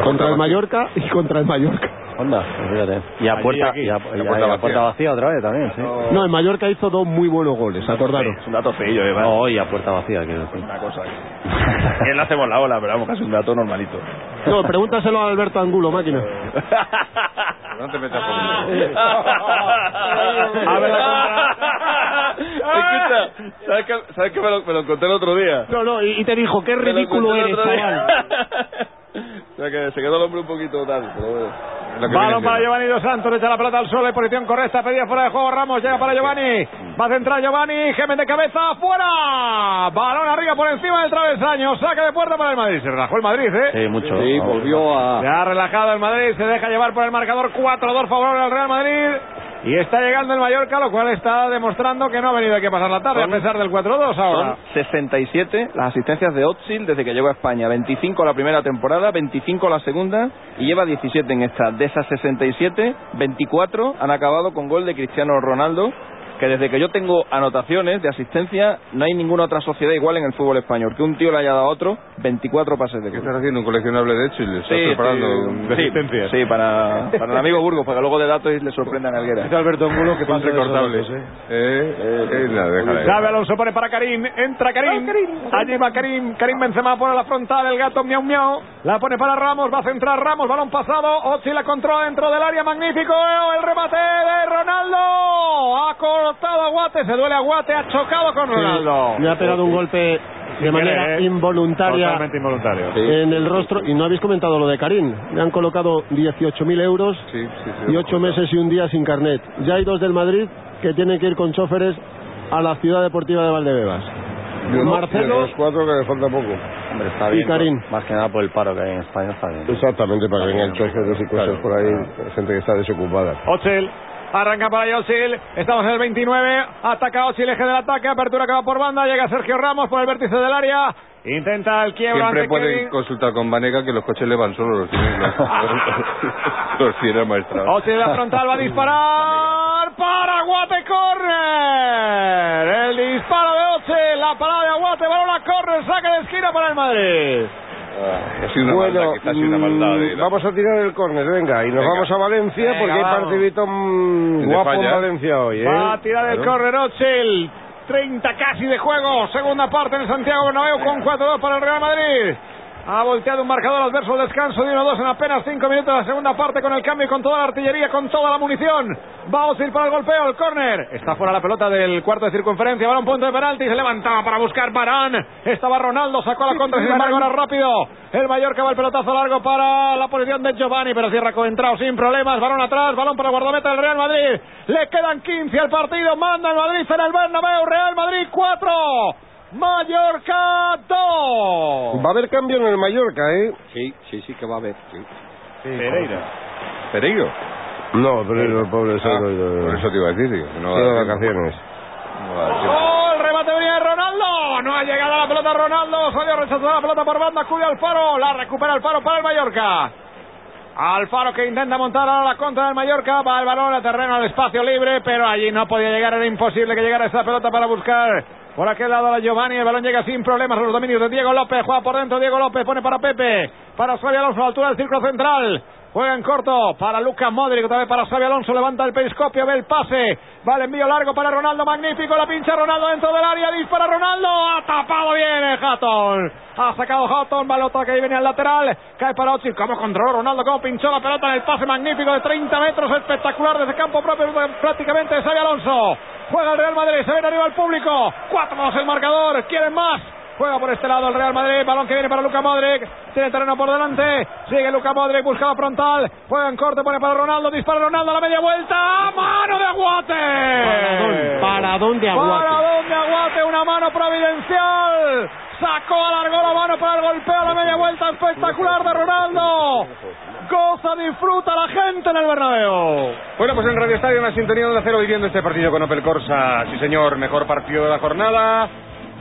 S5: Contra el Mallorca y contra el Mallorca.
S7: Onda, fíjate. Y a
S5: Allí,
S7: puerta,
S5: aquí.
S7: y a, y a-
S5: puerta
S7: y a
S5: vacía.
S7: puerta vacía otra vez también, sí.
S5: No, en Mallorca hizo dos muy buenos goles, acordaros.
S2: Es un dato feillo, ¿eh?
S7: No, y a puerta vacía, quiero decir.
S2: Una cosa. que le hacemos la ola, pero vamos, que es un dato normalito.
S5: No, pregúntaselo a Alberto Angulo, máquina.
S1: No te metas
S2: A
S1: conmigo.
S2: ver Escucha, ¿sabes que, ¿sabes que me, lo, me lo encontré el otro día?
S5: No, no, y, y te dijo, qué ridículo eres, chaval.
S2: o sea que se quedó el hombre un poquito tal, pero bueno.
S3: Balón para Giovanni Dos Santos, le echa la pelota al suelo, en posición correcta, pedía fuera de juego Ramos, llega para Giovanni, va a centrar Giovanni, Gémez de cabeza, fuera, balón arriba por encima del travesaño, saque de puerta para el Madrid, se relajó el Madrid, ¿eh?
S7: Sí, mucho.
S8: Sí,
S7: Vamos.
S8: volvió a...
S3: Se ha relajado el Madrid, se deja llevar por el marcador 4-2 favorable al Real Madrid. Y está llegando el Mallorca, lo cual está demostrando que no ha venido aquí a pasar la tarde,
S2: Son-
S3: a pesar del 4-2 ahora.
S2: Son 67 las asistencias de Otzil desde que llegó a España. 25 la primera temporada, 25 la segunda y lleva 17 en esta. De esas 67, 24 han acabado con gol de Cristiano Ronaldo, que desde que yo tengo anotaciones de asistencia, no hay ninguna otra sociedad igual en el fútbol español. Que un tío le haya dado a otro 24 pases de
S1: ¿Qué
S2: gol.
S1: estás haciendo? ¿Un coleccionable de hecho? ¿Y le estás preparando un- de
S2: sí,
S1: asistencias?
S2: sí, para, para el amigo Burgos, para que luego de datos le sorprendan a Alguera.
S9: Es Alberto Angulo que pasa
S1: recortable.
S9: datos, ¿eh?
S1: Eh, eh.
S3: Xavi Alonso pone para Karim, entra Karim, allí va Karim, Karim Benzema pone la frontal, el gato miau miau, la pone para Ramos, va a centrar Ramos, balón pasado, Ozil la controla dentro del área, magnífico, el remate de Ronaldo, ha cortado a Guate, se duele a Guate, ha chocado con Ronaldo.
S5: Le ha pegado un golpe de manera
S3: ¿eh?
S5: involuntaria
S3: Totalmente involuntario.
S5: en el rostro. Y no habéis comentado lo de Karim. Le han colocado 18.000 euros y ocho meses y un día sin carnet. Ya hay dos del Madrid que tienen que ir con choferes a la ciudad deportiva de Valdebebas.
S6: De
S5: Marcelo
S6: los cuatro que le falta poco.
S7: Hombre, está
S5: Y
S7: bien.
S5: Karim.
S7: Más que nada por el paro que hay en España, está bien.
S6: Exactamente, para que vengan choferes y cosas por ahí, gente que está desocupada.
S3: Ochil. Arranca para Ochil. Estamos en el 29. Ataca Ochil, eje del ataque. Apertura que va por banda. Llega Sergio Ramos por el vértice del área. Intenta el quiebro
S1: Siempre
S3: ante
S1: puede
S3: Kevin.
S1: consultar con Vanega que los coches le van solo los tienen los, los tiene maestrados.
S3: Ochil la frontal va a disparar. Para Aguate Corner. El disparo de Ochil. La parada de Aguate. Balón a corner. Saque de esquina para el Madrid.
S1: Ah, ha sido una
S6: bueno,
S1: maldad, quizás ha sido una maldad.
S6: mm,
S1: de la-
S6: vamos a tirar el córner, venga, y nos
S1: Venga.
S6: vamos a Valencia
S3: Venga,
S6: porque hay
S3: vamos.
S6: partidito mm,
S1: De
S6: guapo en. Valencia hoy, ¿eh?
S3: Va a tirar el córner Ochil. 30 casi de juego. Segunda parte en el Santiago Bernabéu con 4-2 para el Real Madrid. Ha volteado un marcador adverso al descanso de 1-2 en apenas 5 minutos de la segunda parte con el cambio y con toda la artillería, con toda la munición. Va Ozil para el golpeo, el córner. Está fuera la pelota del cuarto de circunferencia. Balón punto de penalti. Se levantaba para buscar Barán. Estaba Ronaldo, sacó la contra, sin embargo era rápido. El Mallorca va el pelotazo largo para la posición de Giovanni, pero cierra Coentrao sin problemas. Balón atrás, balón para el guardameta del Real Madrid. Le quedan 15 al partido. Manda el Madrid en el Bernabéu. Real Madrid 4. Mallorca 2.
S6: Va a haber cambio en el Mallorca, ¿eh?
S8: Sí, sí, sí que va a haber. Sí.
S1: Pereira. Pereiro.
S6: No, pero el pobre
S1: Ah, por eso te iba a decir. digo, que no a-
S6: vacaciones.
S1: tiempo.
S3: ¡Gol! Remate venía de Ronaldo. No ha llegado la pelota Ronaldo. Salió rechazada la pelota por banda. Acude Alfaro. La recupera Alfaro para el Mallorca. Alfaro que intenta montar ahora la contra del Mallorca. Va el balón al terreno al espacio libre. Pero allí no podía llegar. Era imposible que llegara esa pelota para buscar. Por aquel lado la Giovanni, el balón llega sin problemas a los dominios de Diego López, juega por dentro Diego López, pone para Pepe, para Xavi Alonso a la altura del círculo central, juega en corto para Lucas Modric, otra vez para Xavi Alonso, levanta el periscopio, ve el pase, va el envío largo para Ronaldo, magnífico, la pincha Ronaldo dentro del área, dispara Ronaldo, ha tapado bien el Hatton, ha sacado Hatton, balota que ahí venía al lateral, cae para Ochil, cómo controló Ronaldo, cómo pinchó la pelota en el pase magnífico de 30 metros, espectacular desde campo propio prácticamente de Xavi Alonso, juega el Real Madrid, se viene arriba el público, 4-2 el marcador, quieren más, Juega por este lado el Real Madrid, balón que viene para Luca Modric, tiene terreno por delante, sigue Luca Modric, buscaba frontal, juega en corte, pone para Ronaldo, dispara Ronaldo a la media vuelta, mano de Aguate.
S5: Paradón de Aguate.
S3: Paradón de Aguate, una mano providencial. Sacó, alargó la mano para el golpeo a la media vuelta espectacular de Ronaldo. Goza, disfruta la gente en el Bernabéu.
S1: Bueno, pues en Radio Estadio, una sintonía de cero viviendo este partido con Opel Corsa. Sí, señor, mejor partido de la jornada.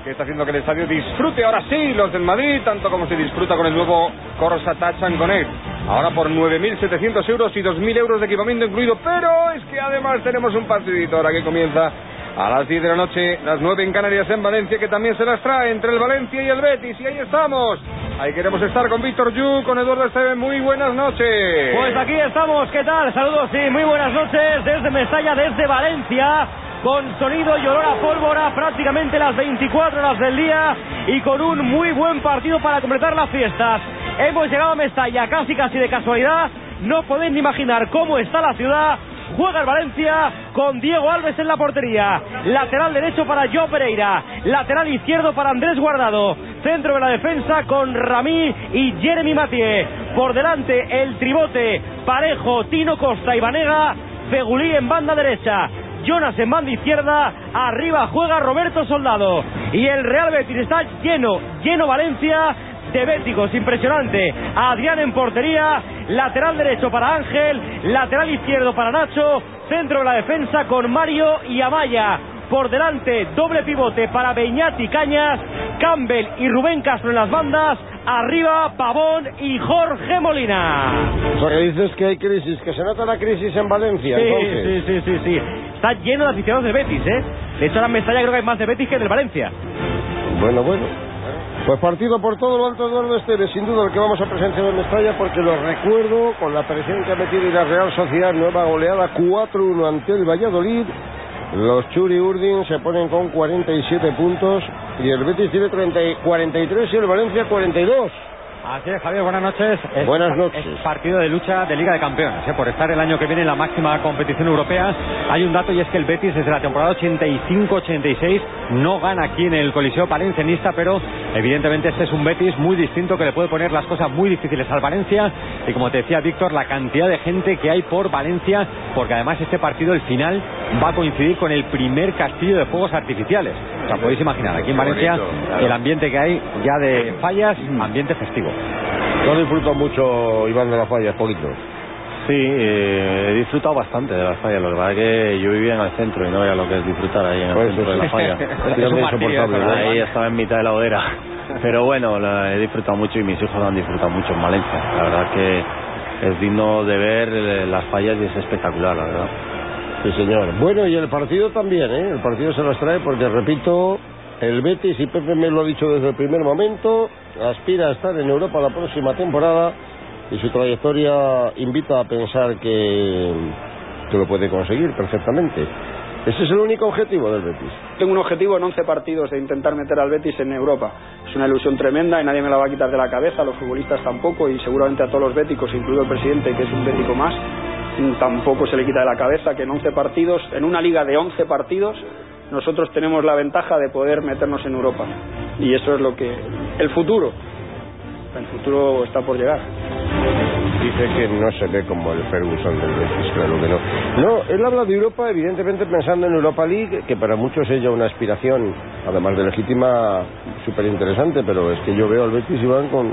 S1: Que está haciendo que el estadio disfrute ahora sí los del Madrid, tanto como se disfruta con el nuevo Corsa Touch and Connect. Ahora por 9.700 euros y 2.000 euros de equipamiento incluido. Pero es que además tenemos un partidito ahora que comienza a las 10 de la noche, las 9 en Canarias en Valencia, que también se las trae entre el Valencia y el Betis. Y ahí estamos. Ahí queremos estar con Víctor Yu, con Eduardo Esteban. Muy buenas noches.
S9: Pues aquí estamos, ¿qué tal? Saludos y muy buenas noches desde Mestalla, desde Valencia, con sonido y olor a pólvora prácticamente las 24 horas del día y con un muy buen partido para completar las fiestas. Hemos llegado a Mestalla casi casi de casualidad, no podéis ni imaginar cómo está la ciudad. Juega el Valencia con Diego Alves en la portería. Lateral derecho para Joe Pereira. Lateral izquierdo para Andrés Guardado. Centro de la defensa con Ramí y Jeremy Mathieu. Por delante el tribote Parejo, Tino Costa y Vanega. Fegulí en banda derecha. Jonas en banda izquierda, arriba juega Roberto Soldado y el Real Betis está lleno, lleno Valencia de béticos, impresionante. Adrián en portería, lateral derecho para Ángel, lateral izquierdo para Nacho, centro de la defensa con Mario y Amaya. Por delante, doble pivote para Beñati Cañas, Campbell y Rubén Castro en las bandas. Arriba, Pavón y Jorge Molina.
S6: O sea, que dices que hay crisis, que se nota la crisis en Valencia,
S9: Sí,
S6: entonces.
S9: sí, sí, sí, sí. Está lleno de aficionados del Betis, ¿eh? De hecho, en Mestalla creo que hay más de Betis que del Valencia.
S6: Bueno, bueno. Pues partido por todo lo alto Eduardo Esteves, sin duda el que vamos a presenciar en Mestalla, porque lo recuerdo con la presión que ha metido y la Real Sociedad, nueva goleada 4-1 ante el Valladolid. Los Churi Urdin se ponen con 47 puntos y el Betis tiene 30 y 43 y el Valencia 42.
S14: Así es, Javier, buenas noches. Es
S6: Buenas noches.
S14: es partido de lucha de Liga de Campeones. ¿eh? Por estar el año que viene en la máxima competición europea, hay un dato y es que el Betis desde la temporada 85-86 no gana aquí en el Coliseo Valencianista, pero evidentemente este es un Betis muy distinto que le puede poner las cosas muy difíciles al Valencia. Y como te decía Víctor, la cantidad de gente que hay por Valencia, porque además este partido, el final, va a coincidir con el primer castillo de fuegos artificiales. O sea, podéis imaginar, aquí en Valencia, el ambiente que hay ya de fallas, ambiente festivo.
S6: No disfruto mucho Iván de las Fallas, poquito.
S7: Sí, eh, he disfrutado bastante de las fallas. Lo que pasa es que yo vivía en el centro y no veía lo que es disfrutar ahí en el
S6: Pues
S7: centro de la falla.
S6: Es.
S7: Ahí estaba en mitad de la hoguera. Pero bueno, la he disfrutado mucho y mis hijos han disfrutado mucho en Valencia. La verdad que es digno de ver eh, las fallas y es espectacular, la verdad.
S6: Sí, señor. Bueno, y el partido también, ¿eh? El partido se las trae porque, repito, el Betis, y Pepe me lo ha dicho desde el primer momento, aspira a estar en Europa la próxima temporada y su trayectoria invita a pensar que, que lo puede conseguir perfectamente. Ese es el único objetivo del Betis.
S15: Tengo un objetivo en 11 partidos de intentar meter al Betis en Europa. Es una ilusión tremenda y nadie me la va a quitar de la cabeza, los futbolistas tampoco y seguramente a todos los béticos, incluido el presidente que es un bético más, tampoco se le quita de la cabeza que en 11 partidos, en una liga de 11 partidos, nosotros tenemos la ventaja de poder meternos en Europa. Y eso es lo que... el futuro. El futuro está por llegar.
S6: Dice que no se ve como el Ferguson del Betis, claro que no. No, él habla de Europa, evidentemente pensando en Europa League, que para muchos es ya una aspiración, además de legítima, súper interesante, pero es que yo veo al Betis Iván con,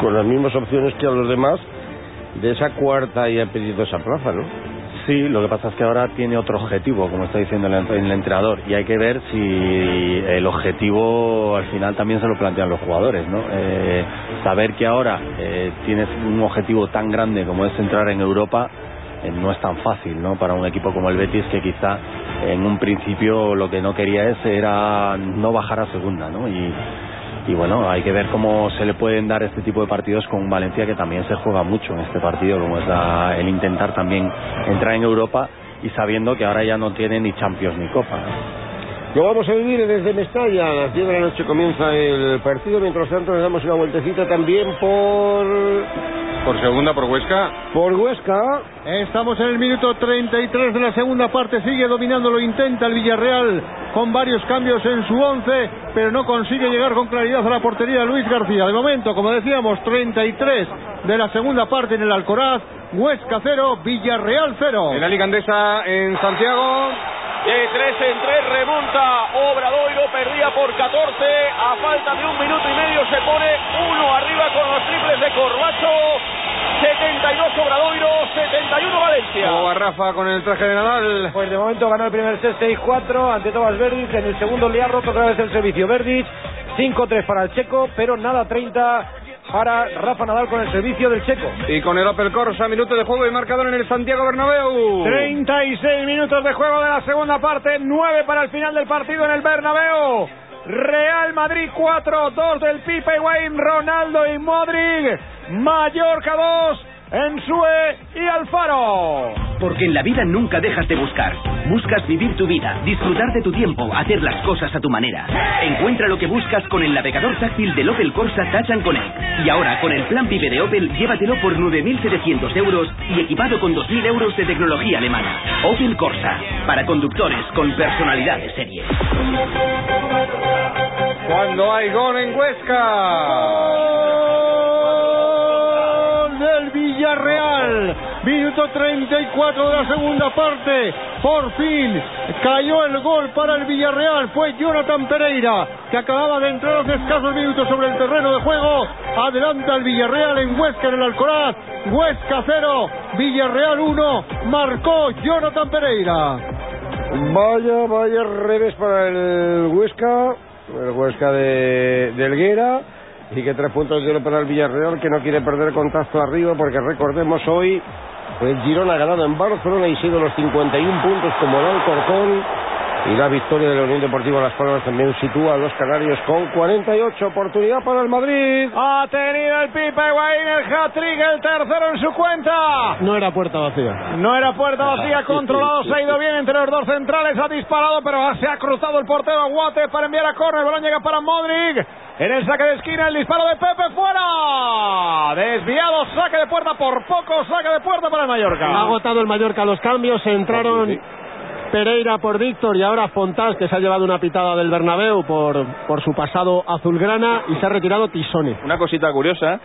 S6: con las mismas opciones que a los demás de esa cuarta y apetitosa plaza, ¿no?
S7: Sí, lo que pasa es que ahora tiene otro objetivo, como está diciendo el, el entrenador, y hay que ver si el objetivo al final también se lo plantean los jugadores, ¿no? Eh, saber que ahora eh, tienes un objetivo tan grande como es entrar en Europa eh, no es tan fácil, ¿no? Para un equipo como el Betis que quizá en un principio lo que no quería es era no bajar a segunda, ¿no? Y, y bueno, hay que ver cómo se le pueden dar este tipo de partidos con Valencia, que también se juega mucho en este partido, como es la- el intentar también entrar en Europa y sabiendo que ahora ya no tiene ni Champions ni Copa.
S6: Lo vamos a vivir desde Mestalla. A las 10 de la noche comienza el partido. Mientras tanto, le damos una vueltecita también por.
S1: Por segunda, por Huesca.
S6: Por Huesca.
S12: Estamos en el minuto 33 de la segunda parte. Sigue dominando, lo intenta el Villarreal con varios cambios en su once, pero no consigue llegar con claridad a la portería de Luis García. De momento, como decíamos, 33 de la segunda parte en el Alcoraz. Huesca 0, Villarreal 0.
S1: En la Liga Andesa en Santiago.
S13: De 3 en 3 remonta Obradoiro, perdía por 14, a falta de un minuto y medio se pone uno arriba con los triples de Corbacho, 72 Obradoiro, 71 Valencia.
S1: ¿Cómo va Rafa con el traje de Nadal?
S9: Pues de momento ganó el primer set 6-4 ante Tomás Verdic. En el segundo le ha roto otra vez el servicio Verdic. 5-3 para el checo, pero nada 30 para Rafa Nadal con el servicio del checo.
S1: Y con el Opel Corsa, minuto de juego y marcador en el Santiago Bernabéu.
S3: 36 minutos de juego de la segunda parte, 9 para el final del partido en el Bernabéu. Real Madrid 4, 2 del Pipe Wayne, Ronaldo y Modric. Mallorca 2, Ensue y Alfaro.
S4: Porque en la vida nunca dejas de buscar. Buscas vivir tu vida, disfrutar de tu tiempo, hacer las cosas a tu manera. Encuentra lo que buscas con el navegador táctil del Opel Corsa Touch and Connect. Y ahora, con el plan PIB de Opel, llévatelo por 9.700 euros y equipado con 2.000 euros de tecnología alemana. Opel Corsa, para conductores con personalidad de serie.
S1: Cuando hay gol en Huesca.
S12: Minuto 34 de la segunda parte. Por fin cayó el gol para el Villarreal. Fue Jonathan Pereira, que acababa de entrar hace escasos minutos sobre el terreno de juego. Adelanta el Villarreal en Huesca, en el Alcoraz. Huesca 0, Villarreal 1. Marcó Jonathan Pereira.
S6: Vaya, vaya revés para el Huesca, el Huesca de, de Helguera, y que tres puntos de para el Villarreal, que no quiere perder contacto arriba, porque recordemos hoy, el Girona ha ganado en Barcelona y sido los 51 puntos como el Alcorcón, y la victoria de la Unión Deportiva Las Palmas también sitúa a los Canarios con 48, oportunidad para el Madrid.
S3: Ha tenido el Pipe Wayne el hat-trick, el tercero en su cuenta.
S5: No era puerta vacía.
S3: No era puerta vacía, controlado, se ha ido bien entre los dos centrales, ha disparado, pero se ha cruzado el portero Guate para enviar a córner, el balón llega para Modric, en el saque de esquina, el disparo de Pepe fuera. Desviado, saque de puerta por poco, saque de puerta para el Mallorca.
S5: Ha agotado el Mallorca los cambios, entraron Pereira por Víctor y ahora Fontás, que se ha llevado una pitada del Bernabéu por, por su pasado azulgrana y se ha retirado Tisone.
S2: Una cosita curiosa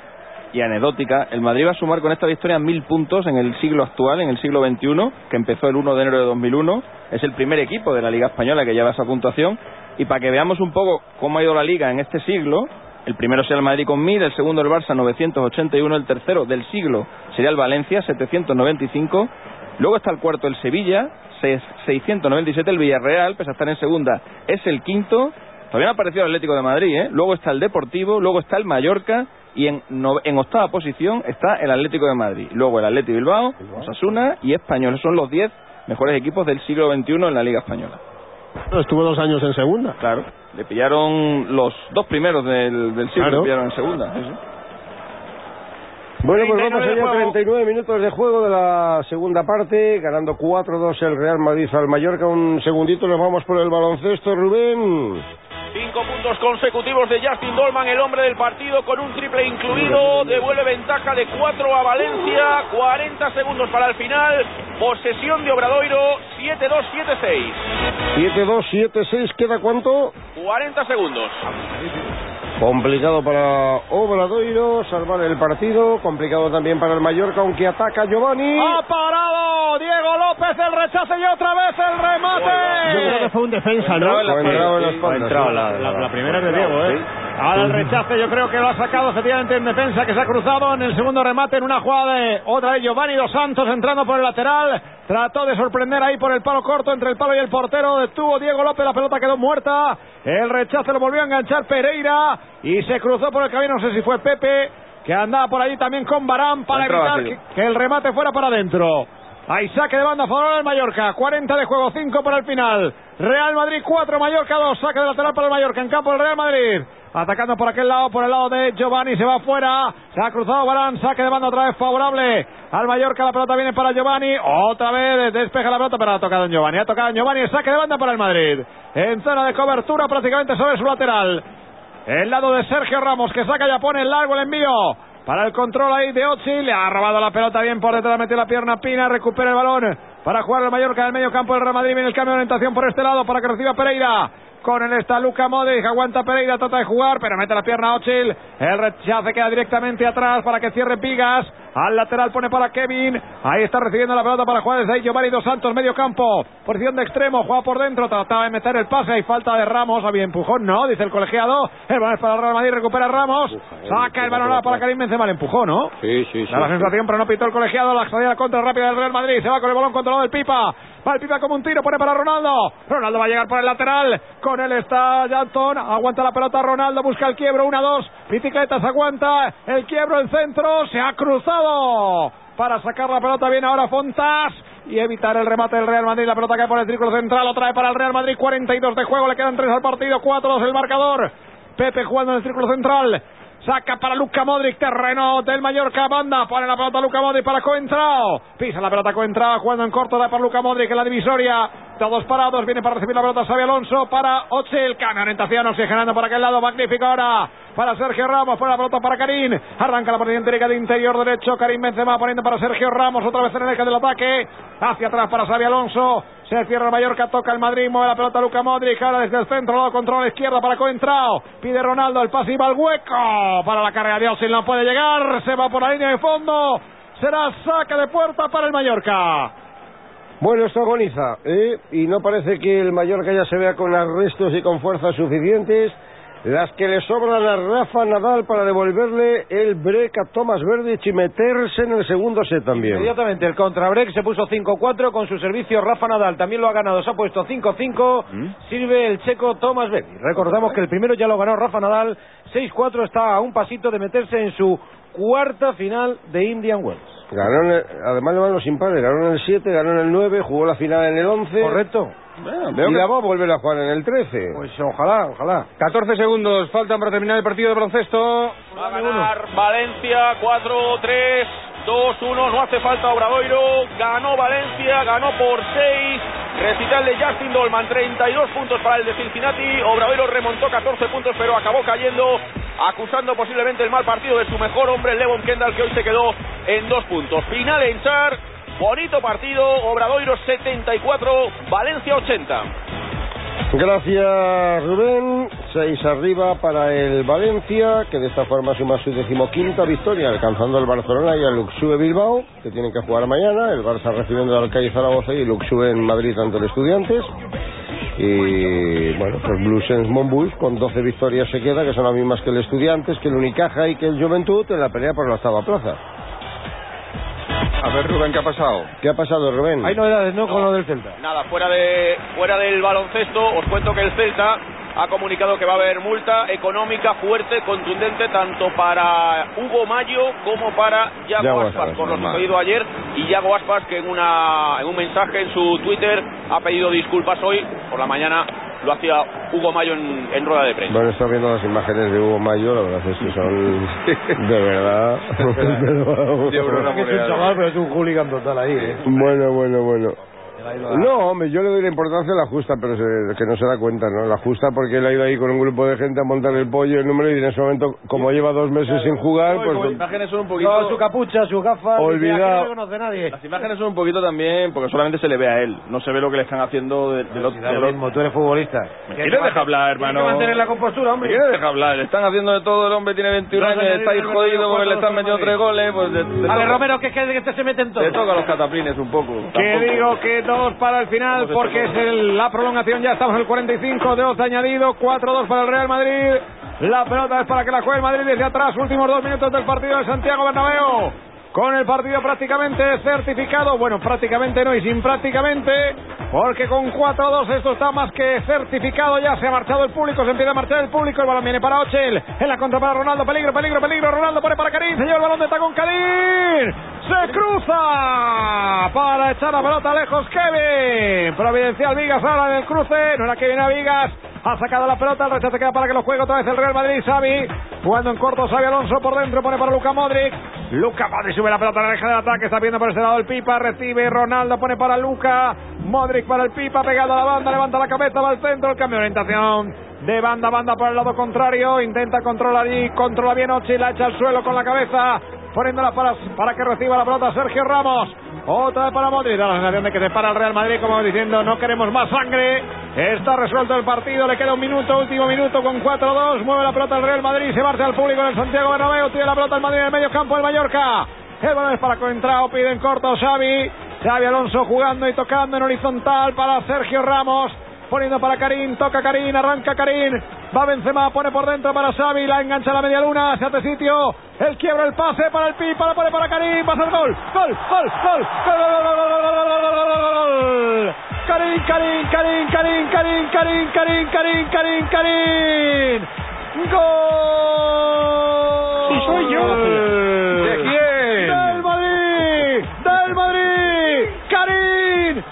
S2: y anecdótica, el Madrid va a sumar con esta victoria mil puntos en el siglo actual, en el siglo XXI, que empezó el 1 de enero de 2001. Es el primer equipo de la Liga Española que lleva esa puntuación. Y para que veamos un poco cómo ha ido la Liga en este siglo, el primero sería el Madrid con 1000, el segundo el Barça 981, el tercero del siglo sería el Valencia 795. Luego está el cuarto el Sevilla, 697 el Villarreal, pese a estar en segunda, es el quinto. Todavía no ha aparecido el Atlético de Madrid, ¿eh? Luego está el Deportivo, luego está el Mallorca y en, no- en octava posición está el Atlético de Madrid. Luego el Atlético Bilbao, Osasuna y Español. Son los 10 mejores equipos del siglo XXI en la Liga Española.
S5: Estuvo dos años en segunda.
S2: Claro. Le pillaron los dos primeros del, del siglo,
S5: Claro.
S2: le pillaron en segunda. sí.
S6: Bueno, pues
S2: 39
S6: vamos allá,
S2: juego.
S6: 39 minutos de juego de la segunda parte, ganando 4-2 el Real Madrid al Mallorca. Un segundito, nos vamos por el baloncesto, Rubén.
S13: Cinco puntos consecutivos de Justin Dolman, el hombre del partido, con un triple incluido. Devuelve ventaja de 4 a Valencia. 40 segundos para el final. Posesión de Obradoiro. 7-2, 7-6.
S6: 7-2, 7-6, ¿queda cuánto?
S13: 40 segundos.
S6: Complicado para Obradoiro salvar el partido, complicado también para el Mallorca, aunque ataca Giovanni.
S3: Ha parado Diego López el rechace y otra vez el remate.
S5: Yo creo que fue un defensa, ¿no?
S6: O entrado en la espalda,
S12: entrado
S6: sí.
S12: la, la- la primera de Diego, ¿eh?
S3: El rechace yo creo que lo ha sacado efectivamente en defensa que se ha cruzado en el segundo remate en una jugada de otra vez Giovanni Dos Santos entrando por el lateral. Trató de sorprender ahí por el palo corto entre el palo y el portero. Detuvo Diego López, la pelota quedó muerta. El rechace lo volvió a enganchar Pereira y se cruzó por el camino. No sé si fue Pepe que andaba por allí también con Barán para
S2: Entró
S3: evitar que, que el remate fuera para adentro. Hay saque de banda a favor Mallorca. 40 de juego, 5 para el final. Real Madrid 4, Mallorca 2. Saque de lateral para el Mallorca en campo del Real Madrid. Atacando por aquel lado, por el lado de Giovanni, se va afuera. Se ha cruzado Barán, saque de banda otra vez favorable al Mallorca. La pelota viene para Giovanni. Otra vez despeja la pelota, pero ha tocado en Giovanni. Ha tocado en Giovanni, saque de banda para el Madrid. En zona de cobertura prácticamente sobre su lateral. El lado de Sergio Ramos que saca ya pone largo el envío. Para el control ahí de Ochi, le ha robado la pelota bien por detrás, metió la pierna Pina, recupera el balón para jugar el Mallorca del medio campo del Real Madrid. Viene el cambio de orientación por este lado para que reciba Pereira. Con él está Luca Modric, aguanta Pereira, trata de jugar, pero mete la pierna Ochil. El rechace queda directamente atrás para que cierre Pigas. Al lateral pone para Kevin. Ahí está recibiendo la pelota para jugar desde ahí Giovanni Dos Santos, medio campo. Posición de extremo, juega por dentro, trataba de meter el pase. Hay falta de Ramos, había empujón, no, dice el colegiado. El balón es para Real Madrid, recupera Ramos. Saca el balón ahora para Karim Benzema, el empujó, ¿no?
S8: Sí, sí, sí.
S3: Da la sensación, pero no pitó el colegiado. La salida contra rápida del Real Madrid. Se va con el balón controlado del Pipa. Va el Pipa como un tiro, pone para Ronaldo. Ronaldo va a llegar por el lateral. Con él está Janton. Aguanta la pelota Ronaldo, busca el quiebro. Una, dos. Bicicletas aguanta. El quiebro, el centro. Se ha cruzado. Para sacar la pelota viene ahora Fontas. Y evitar el remate del Real Madrid. La pelota cae por el círculo central. Otra vez para el Real Madrid. 42 de juego. Le quedan 3 al partido. 4-2 el marcador. Pepe jugando en el círculo central. Saca para Luca Modric, terreno del Mallorca, banda, pone la pelota Luca Modric para Coentrao, pisa la pelota Coentrao, jugando en corto, da para Luca Modric en la divisoria, todos parados, viene para recibir la pelota Xavi Alonso, para Ochil, cambio orientación, oxigenando por aquel lado, magnífico ahora, para Sergio Ramos, pone la pelota para Karim, arranca la posición de interior derecho, Karim Benzema poniendo para Sergio Ramos, otra vez en el eje del ataque, hacia atrás para Xavi Alonso, se cierra el Mallorca, toca el Madrid, mueve la pelota Luca Modric, ahora desde el centro, lado control a la izquierda para Coentrao, pide Ronaldo, el pase y va al hueco, para la carrera de Osil, no puede llegar, se va por la línea de fondo, será saque de puerta para el Mallorca.
S6: Bueno, esto agoniza, ¿eh? Y no parece que el Mallorca ya se vea con arrestos y con fuerzas suficientes. Las que le sobran a Rafa Nadal para devolverle el break a Tomás Verdich y meterse en el segundo set también.
S9: Inmediatamente el contrabreak se puso 5-4 con su servicio Rafa Nadal. También lo ha ganado, se ha puesto 5-5. Sirve el checo Thomas Berry. Recordamos que el primero ya lo ganó Rafa Nadal. 6-4 está a un pasito de meterse en su cuarta final de Indian Wells.
S6: Ganó en el- además le van los impares, ganó en el 7, ganó en el 9, jugó la final en el 11.
S9: Correcto.
S6: Y la va a volver a jugar en el 13.
S9: Pues ojalá, ojalá.
S1: 14 segundos faltan para terminar el partido de baloncesto.
S13: Va a ganar Valencia 4-3, 2-1. No hace falta Obradoiro. Ganó Valencia, ganó por 6. Recital de Justin Dolman, 32 puntos para el de Cincinnati. Obradoiro remontó 14 puntos, pero acabó cayendo, acusando posiblemente el mal partido de su mejor hombre, Levon Kendall, que hoy se quedó en dos puntos. Final en Char, bonito partido, Obradoiro 74, Valencia 80.
S6: Gracias, Rubén. Seis arriba para el Valencia, que de esta forma suma su decimoquinta victoria, alcanzando al Barcelona y al Luxue Bilbao, que tienen que jugar mañana. El Barça recibiendo al Calle Zaragoza y el Luxue en Madrid ante el Estudiantes. Y bueno, pues Bluesens Monbus con 12 victorias se queda, que son las mismas que el Estudiantes, que el Unicaja y que el Juventud en la pelea por la octava plaza.
S1: A ver, Rubén, ¿qué ha pasado?
S6: ¿Qué ha pasado, Rubén?
S5: Hay novedades, ¿no? Con lo del Celta.
S13: Nada, fuera de fuera del baloncesto, os cuento que el Celta ha comunicado que va a haber multa económica fuerte, contundente, tanto para Hugo Mayo como para Yago
S6: Yago
S13: Aspas,
S6: Aspas,
S13: por lo sucedido ayer. Y Yago Aspas, que en, una, en un mensaje en su Twitter ha pedido disculpas hoy, por la mañana lo hacía Hugo Mayo en, en rueda de prensa.
S6: Bueno, está viendo las imágenes de Hugo Mayo, la verdad es que son de verdad.
S5: Pero que es un chaval, pero es un hooligan total ahí, ¿eh?
S6: Bueno, bueno, bueno. No, hombre, yo le doy la importancia a la justa, pero se- que no se da cuenta, ¿no? La justa porque él ha ido ahí con un grupo de gente a montar el pollo, el número, y en ese momento, como lleva dos meses sin jugar, pues...
S2: Las imágenes son un poquito...
S5: Su capucha, su gafa.
S6: Olvidado.
S5: No conoce nadie.
S2: Las imágenes son un poquito también, porque solamente se le ve a él, no se ve lo que le están haciendo de, de lo,
S5: Da
S2: de
S5: mismo, tú eres futbolista.
S2: ¿Me quieres dejar hablar, hermano?
S5: Tienes que mantener la compostura,
S2: ¿Me
S5: hombre.
S2: quieres dejar hablar? Le están haciendo de todo, el hombre tiene 21
S5: Dos
S2: años, está ahí jodido porque le están metiendo tres goles, pues de, de
S5: Vale,
S2: toca-
S5: Romero, que, que, que este se mete en todo.
S2: le toca los cataplines un poco.
S3: Que digo que dos para el final porque es el- la prolongación, ya estamos en el 45 de 12 añadido, 4-2 para el Real Madrid. La pelota es para que la juegue el Madrid desde atrás, últimos dos minutos del partido de Santiago Bernabéu. Con el partido prácticamente certificado, bueno, prácticamente no y sin prácticamente, porque con 4-2 esto está más que certificado, ya se ha marchado el público, se empieza a marchar el público, el balón viene para Ochel, en la contra para Ronaldo, peligro, peligro, peligro, Ronaldo pone para Karim, se lleva el balón de tacón Karim, se cruza para echar la pelota lejos Kevin, Providencial Vigas ahora en el cruce, no era Kevin a Vigas, ha sacado la pelota, el rechazo queda para que lo juegue otra vez el Real Madrid, Xavi, jugando en corto, Xavi Alonso por dentro, pone para Luca Modric, Luca Modric sube la pelota la del ataque, está viendo por ese lado el Pipa, recibe Ronaldo, pone para Luca, Modric para el Pipa, pegado a la banda, levanta la cabeza, va al centro, el cambio de orientación de banda a banda por el lado contrario, intenta controlar allí, controla bien Ochi, la echa al suelo con la cabeza, poniéndola para, para que reciba la pelota Sergio Ramos. Otra vez para Modric, da la sensación de que se para el Real Madrid, como diciendo, no queremos más sangre. Está resuelto el partido, le queda un minuto, último minuto con 4-2. Mueve la pelota el Real Madrid, se marcha al público en el Santiago Bernabéu, tiene la pelota el Madrid en el medio campo, el Mallorca. El balón es para Coentrao, pide en corto Xavi. Xavi Alonso jugando y tocando en horizontal para Sergio Ramos. Poniendo para Karim, toca Karim, arranca Karim, va Benzema, pone por dentro para Xavi, la engancha a la media luna, se hace sitio, el quiebra el pase para el Pipa, la pone para Karim, pasa el gol, gol, gol, gol, gol. Karim, Karim, Karim, Karim, Karim, Karim, Karim, Karim, Karim, Karim. ¡Gol!
S1: Sí, soy yo. ¿De quién?
S3: ¡Del Madrid! ¡Del Madrid! ¡Karim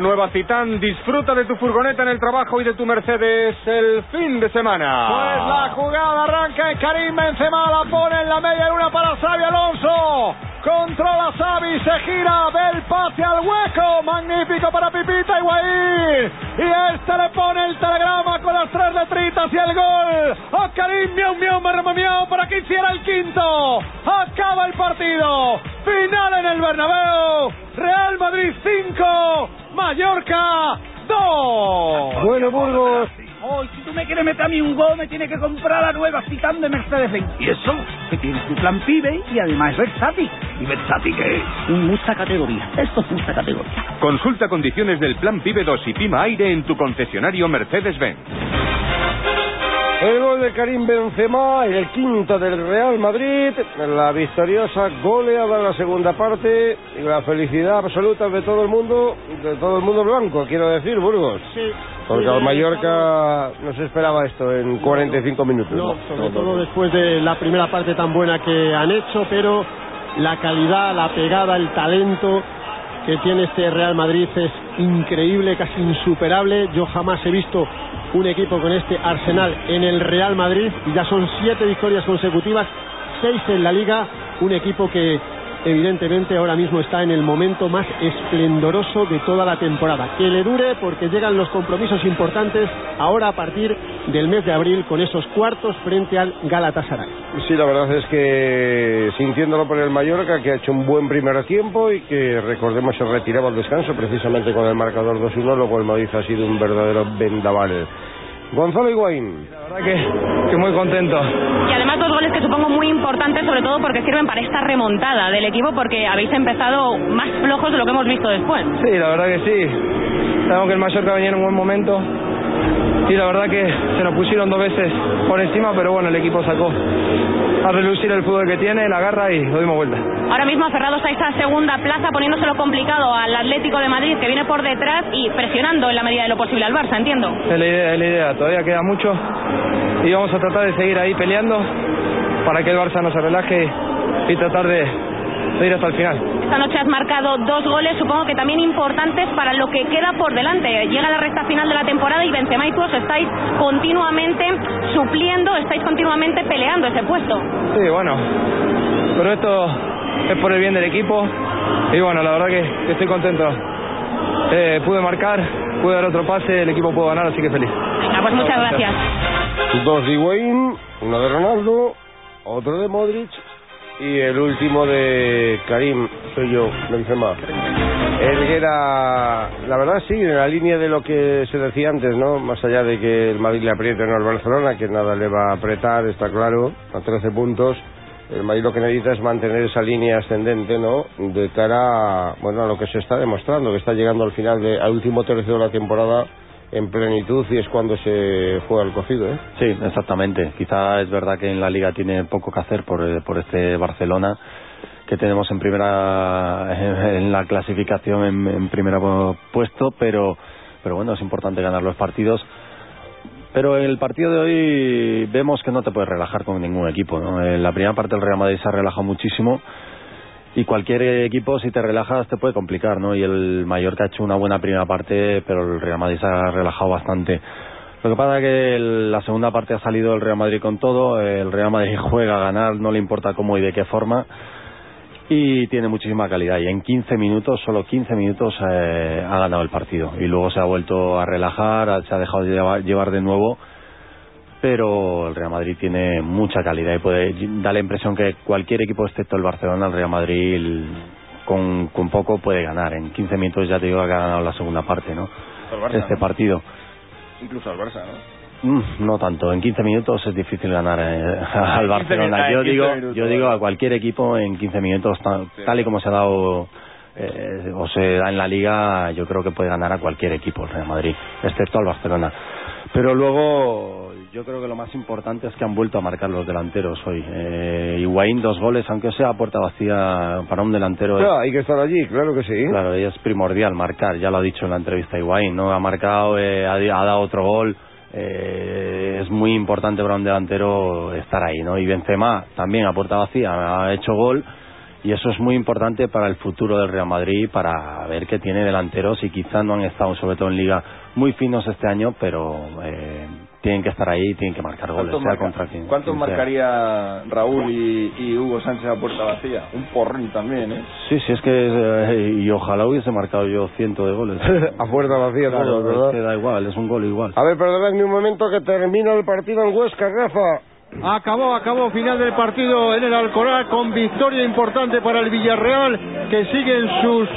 S1: Nueva Citán, disfruta de tu furgoneta en el trabajo y de tu Mercedes el fin de semana.
S3: Pues la jugada arranca y Karim Benzema la pone en la media luna para Xavi Alonso. Controla Xavi, se gira, ve el pase al hueco. Magnífico para Pipita Higuaín. Y este le pone el telegrama con las tres letritas y el gol. A Karim, miau, miau, marrama, miau, para que hiciera el quinto. Acaba el partido. Final en el Bernabéu. Real Madrid 5, Mallorca 2.
S6: Bueno, Burgos.
S16: Hoy, si tú me quieres meter a mí un gol, me tienes que comprar la nueva Citán de Mercedes-Benz. Y eso, que tiene tu plan PIBE y además es versátil. ¿Y versátil qué es? Un mucha categoría. Esto es mucha categoría.
S11: Consulta condiciones del plan PIBE 2 y Pima Aire en tu concesionario Mercedes-Benz.
S6: El gol de Karim Benzema, el quinto del Real Madrid, la victoriosa goleada en la segunda parte y la felicidad absoluta de todo el mundo, de todo el mundo blanco, quiero decir, Burgos.
S5: Sí.
S6: Porque al Mallorca no se esperaba esto en 45 minutos.
S5: No, sobre todo después de la primera parte tan buena que han hecho, pero la calidad, la pegada, el talento que tiene este Real Madrid es increíble, casi insuperable. Yo jamás he visto un equipo con este arsenal en el Real Madrid ya son siete victorias consecutivas, seis en la liga, un equipo que evidentemente ahora mismo está en el momento más esplendoroso de toda la temporada. Que le dure porque llegan los compromisos importantes ahora a partir del mes de abril con esos cuartos frente al Galatasaray.
S6: Sí, la verdad es que sintiéndolo por el Mallorca, que ha hecho un buen primer tiempo y que recordemos se retiraba al descanso precisamente con el marcador 2-1, luego el Madrid ha sido un verdadero vendaval. Gonzalo Higuaín.
S17: La verdad que, que muy contento.
S18: Y además dos goles que supongo muy importantes, sobre todo porque sirven para esta remontada del equipo, porque habéis empezado más flojos de lo que hemos visto después.
S17: Sí, la verdad que sí. Sabemos que el Mallorca venía en un buen momento y la verdad que se nos pusieron dos veces por encima, pero bueno, el equipo sacó a relucir el fútbol que tiene, la garra y lo dimos vuelta.
S18: Ahora mismo aferrados a esa segunda plaza, poniéndoselo complicado al Atlético de Madrid, que viene por detrás y presionando en la medida de lo posible al Barça, entiendo.
S17: Es la idea, es la idea. Todavía queda mucho y vamos a tratar de seguir ahí peleando para que el Barça no se relaje y tratar de ir hasta el final.
S18: Esta noche has marcado dos goles, supongo que también importantes para lo que queda por delante. Llega la recta final de la temporada y Benzema y tú os estáis continuamente supliendo, estáis continuamente peleando ese puesto.
S17: Sí, bueno, pero esto es por el bien del equipo y bueno, la verdad que, que estoy contento. Eh, pude marcar, pude dar otro pase, el equipo pudo ganar, así que feliz.
S18: Venga, pues muchas gracias.
S6: Dos de Higuaín, uno de Ronaldo, otro de Modric y el último de Karim, soy yo, Benzema. El que era, la verdad sí, en la línea de lo que se decía antes, ¿no? Más allá de que el Madrid le apriete no al Barcelona, que nada le va a apretar, está claro, a 13 puntos. El Madrid lo que necesita es mantener esa línea ascendente, ¿no? De cara, a, bueno, a lo que se está demostrando, que está llegando al final, de, al último tercio de la temporada en plenitud y es cuando se juega el cocido, ¿eh?
S7: Sí, exactamente. Quizá es verdad que en la liga tiene poco que hacer por, eh, por este Barcelona que tenemos en primera en la clasificación en, en primer puesto, pero pero bueno, es importante ganar los partidos. Pero en el partido de hoy vemos que no te puedes relajar con ningún equipo. En la primera parte el Real Madrid se ha relajado muchísimo y cualquier equipo si te relajas te puede complicar, ¿no? Y el Mallorca ha hecho una buena primera parte, pero el Real Madrid se ha relajado bastante. Lo que pasa es que el- la segunda parte ha salido el Real Madrid con todo, el Real Madrid juega a ganar, no le importa cómo y de qué forma, y tiene muchísima calidad. Y en 15 minutos, solo 15 minutos, eh, ha ganado el partido. Y luego se ha vuelto a relajar, se ha dejado llevar, llevar de nuevo, pero el Real Madrid tiene mucha calidad y puede da la impresión que cualquier equipo excepto el Barcelona, el Real Madrid con, con poco puede ganar. En 15 minutos ya te digo que ha ganado la segunda parte, ¿no?
S2: Barça,
S7: este
S2: ¿no?
S7: partido.
S2: Incluso al Barça, ¿no?
S7: Mm, no tanto, en 15 minutos es difícil ganar eh, al
S2: 15
S7: Barcelona. Yo
S2: 15
S7: digo,
S2: minutos,
S7: yo digo a cualquier equipo en 15 minutos, tal, tal y como se ha dado eh, o se da en la liga, yo creo que puede ganar a cualquier equipo el Real Madrid, excepto al Barcelona. Pero luego yo creo que lo más importante es que han vuelto a marcar los delanteros hoy. Eh, Higuaín dos goles, aunque sea a puerta vacía para un delantero. es-
S6: Claro, hay que estar allí, claro que sí.
S7: Claro, y es primordial marcar, ya lo ha dicho en la entrevista Higuaín, ¿no? Ha marcado, eh, ha, ha dado otro gol, eh, es muy importante para un delantero estar ahí, ¿no? Y Benzema también a puerta vacía ha hecho gol y eso es muy importante para el futuro del Real Madrid, para ver que tiene delanteros y quizás no han estado, sobre todo en Liga, muy finos este año, pero eh, tienen que estar ahí y tienen que marcar goles,
S2: ¿Cuántos
S7: sea
S2: marca-
S7: contra quien
S2: ¿Cuántos
S7: quien sea.
S2: marcaría Raúl y, y Hugo Sánchez a puerta vacía? Un porrón también, ¿eh?
S7: Sí, sí, es que eh, y ojalá hubiese marcado yo ciento de goles.
S6: a puerta vacía
S7: Claro,
S6: todo, ¿verdad?
S7: es que da igual, es un gol igual.
S6: A ver, perdonadme un momento que termina el partido en Huesca, Rafa.
S12: Acabó, acabó final del partido en el Alcoraz con victoria importante para el Villarreal que siguen sus,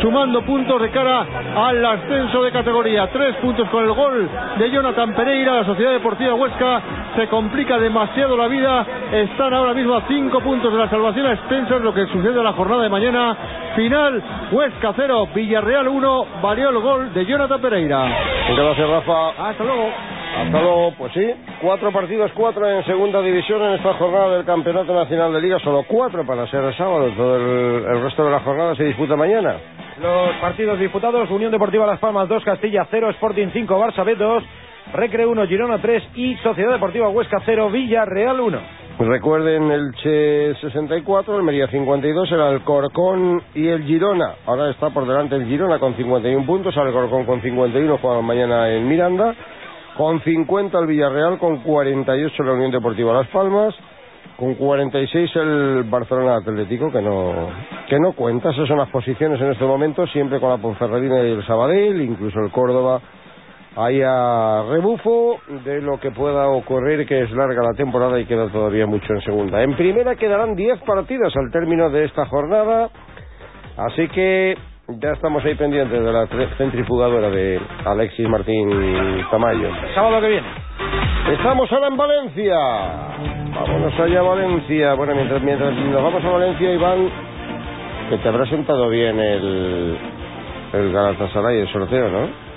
S12: sumando puntos de cara al ascenso de categoría. Tres puntos con el gol de Jonathan Pereira. La Sociedad Deportiva Huesca se complica demasiado la vida. Están ahora mismo a cinco puntos de la salvación a expensas lo que sucede en la jornada de mañana. Final Huesca 0, Villarreal 1. Valió el gol de Jonathan Pereira.
S6: Gracias, Rafa.
S12: Hasta luego.
S6: Hasta luego, pues sí. Cuatro partidos, cuatro en segunda división en esta jornada del Campeonato Nacional de Liga. Solo cuatro para ser el sábado. Todo el, el resto de la jornada se disputa mañana.
S9: Los partidos disputados, Unión Deportiva Las Palmas 2, Castilla 0, Sporting 5, Barça B 2, Recre 1, Girona 3 y Sociedad Deportiva Huesca 0, Villarreal 1.
S6: Recuerden el Che 64, el Mería 52, el Alcorcón y el Girona. Ahora está por delante el Girona con 51 puntos, Alcorcón con 51, juega mañana en Miranda. Con 50 el Villarreal, con 48 la Unión Deportiva Las Palmas. con 46 el Barcelona Atlético, que no, que no cuenta. Esas son las posiciones en este momento, siempre con la Ponferradina y el Sabadell, incluso el Córdoba. Hay a rebufo de lo que pueda ocurrir, que es larga la temporada y queda todavía mucho en segunda. En primera quedarán 10 partidas al término de esta jornada, así que ya estamos ahí pendientes de la centrifugadora de Alexis Martín Tamayo.
S9: Sábado que viene.
S6: Estamos ahora en Valencia. Vámonos allá a Valencia. Bueno, mientras, mientras nos vamos a Valencia, Iván, que te habrá sentado bien el, el Galatasaray, el sorteo, ¿no?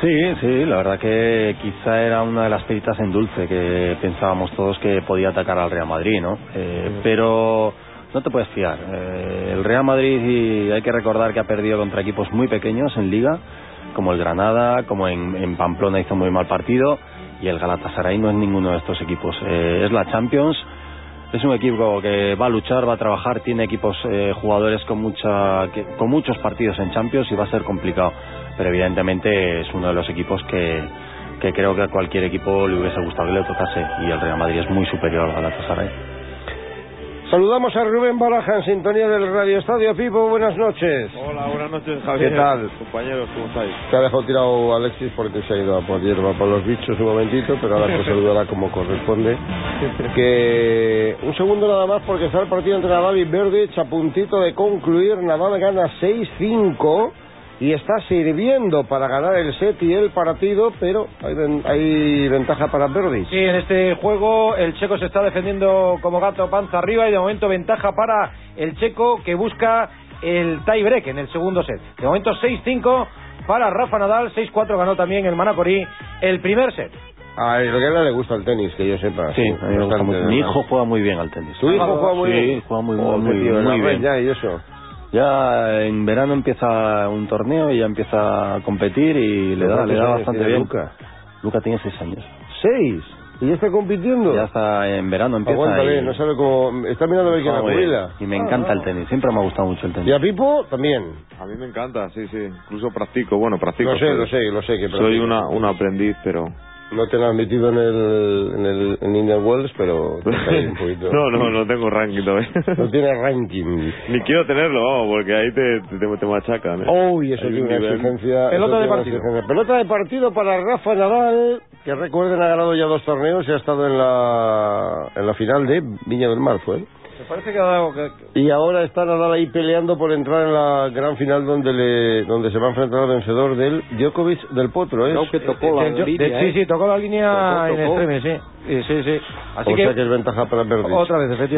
S7: Sí, sí, la verdad que quizá era una de las peritas en dulce que pensábamos todos que podía atacar al Real Madrid, ¿no? Eh, Pero no te puedes fiar. Eh, el Real Madrid y hay que recordar que ha perdido contra equipos muy pequeños en Liga, como el Granada, como en, Pamplona hizo muy mal partido, y el Galatasaray no es ninguno de estos equipos. Eh, es la Champions. Es un equipo que va a luchar, va a trabajar, tiene equipos, eh, jugadores con mucha, con muchos partidos en Champions y va a ser complicado. Pero evidentemente es uno de los equipos que, que creo que a cualquier equipo le hubiese gustado que le tocase y el Real Madrid es muy superior al Galatasaray.
S6: Saludamos a Rubén Baraja en sintonía del Radio Estadio Pipo. Buenas noches.
S19: Hola, buenas noches,
S6: ¿Qué
S19: Javier.
S6: tal?
S19: Compañeros, ¿cómo estáis?
S6: Te ha dejado tirado Alexis porque se ha ido a por hierba por los bichos un momentito, pero ahora te saludará como corresponde. Que un segundo nada más porque está el partido entre Nadal y Verdic a puntito de concluir. Nadal gana 6-5 y está sirviendo para ganar el set y el partido, pero hay, ven- hay ventaja para Verdic.
S9: Sí, en este juego el checo se está defendiendo como gato panza arriba y de momento ventaja para el checo que busca el tie break en el segundo set. De momento 6-5 para Rafa Nadal, 6-4 ganó también el Manacorí el primer set.
S6: A Elguera le gusta el tenis, que yo sepa.
S7: Sí, a mí me gusta mucho. Mi hijo juega muy bien al tenis.
S6: ¿Tu hijo juega muy
S7: sí,
S6: bien?
S7: juega muy,
S6: Oh,
S7: muy,
S6: tío,
S7: muy
S6: red
S7: bien.
S6: ya, y eso.
S7: Ya en verano empieza un torneo y ya empieza a competir y le da,
S6: ¿Cuántos
S7: le da bastante bien.
S6: Luca?
S7: Luca tiene seis años.
S6: ¿Seis? ¿Y ya está compitiendo?
S7: Ya está en verano, empieza
S6: Aguántale,
S7: y-
S6: no sabe cómo... Está mirando a ver quién la
S7: bien.
S6: jubila.
S7: Y me encanta el tenis, siempre me ha gustado mucho el tenis.
S6: ¿Y a Pipo? También.
S19: A mí me encanta, sí, sí. Incluso practico, bueno, practico.
S6: Lo sé,
S19: pero
S6: lo sé, lo sé que
S19: Soy una, un aprendiz, pero...
S6: No te lo han metido en el, en el en Indian Wells, pero te cae un poquito.
S19: no, no, no tengo ranking todavía.
S6: No tiene ranking.
S19: Ni quiero tenerlo, vamos, porque ahí te, te, te machacan. ¿eh?
S6: Uy, eso
S19: Hay
S6: tiene
S19: un
S6: una exigencia.
S9: Pelota
S6: eso
S9: de partido.
S6: exigencia. Pelota de partido para Rafa Nadal, que recuerden ha ganado ya dos torneos y ha estado en la, en la final de Viña del Mar, fue.
S9: Parece que que-
S6: Y ahora está Nadal ahí peleando por entrar en la gran final donde le donde se va a enfrentar al vencedor del Djokovic del Potro, ¿eh?
S8: Creo que tocó la
S9: del- del-
S8: línea,
S9: sí,
S8: ¿eh?
S9: sí, tocó la línea
S6: Tocó,
S9: en
S6: tocó.
S9: extremis, sí. Sí, sí, sí. Así
S6: o
S9: que
S6: sea que es ventaja para Verdi.
S9: otra vez, efectivamente.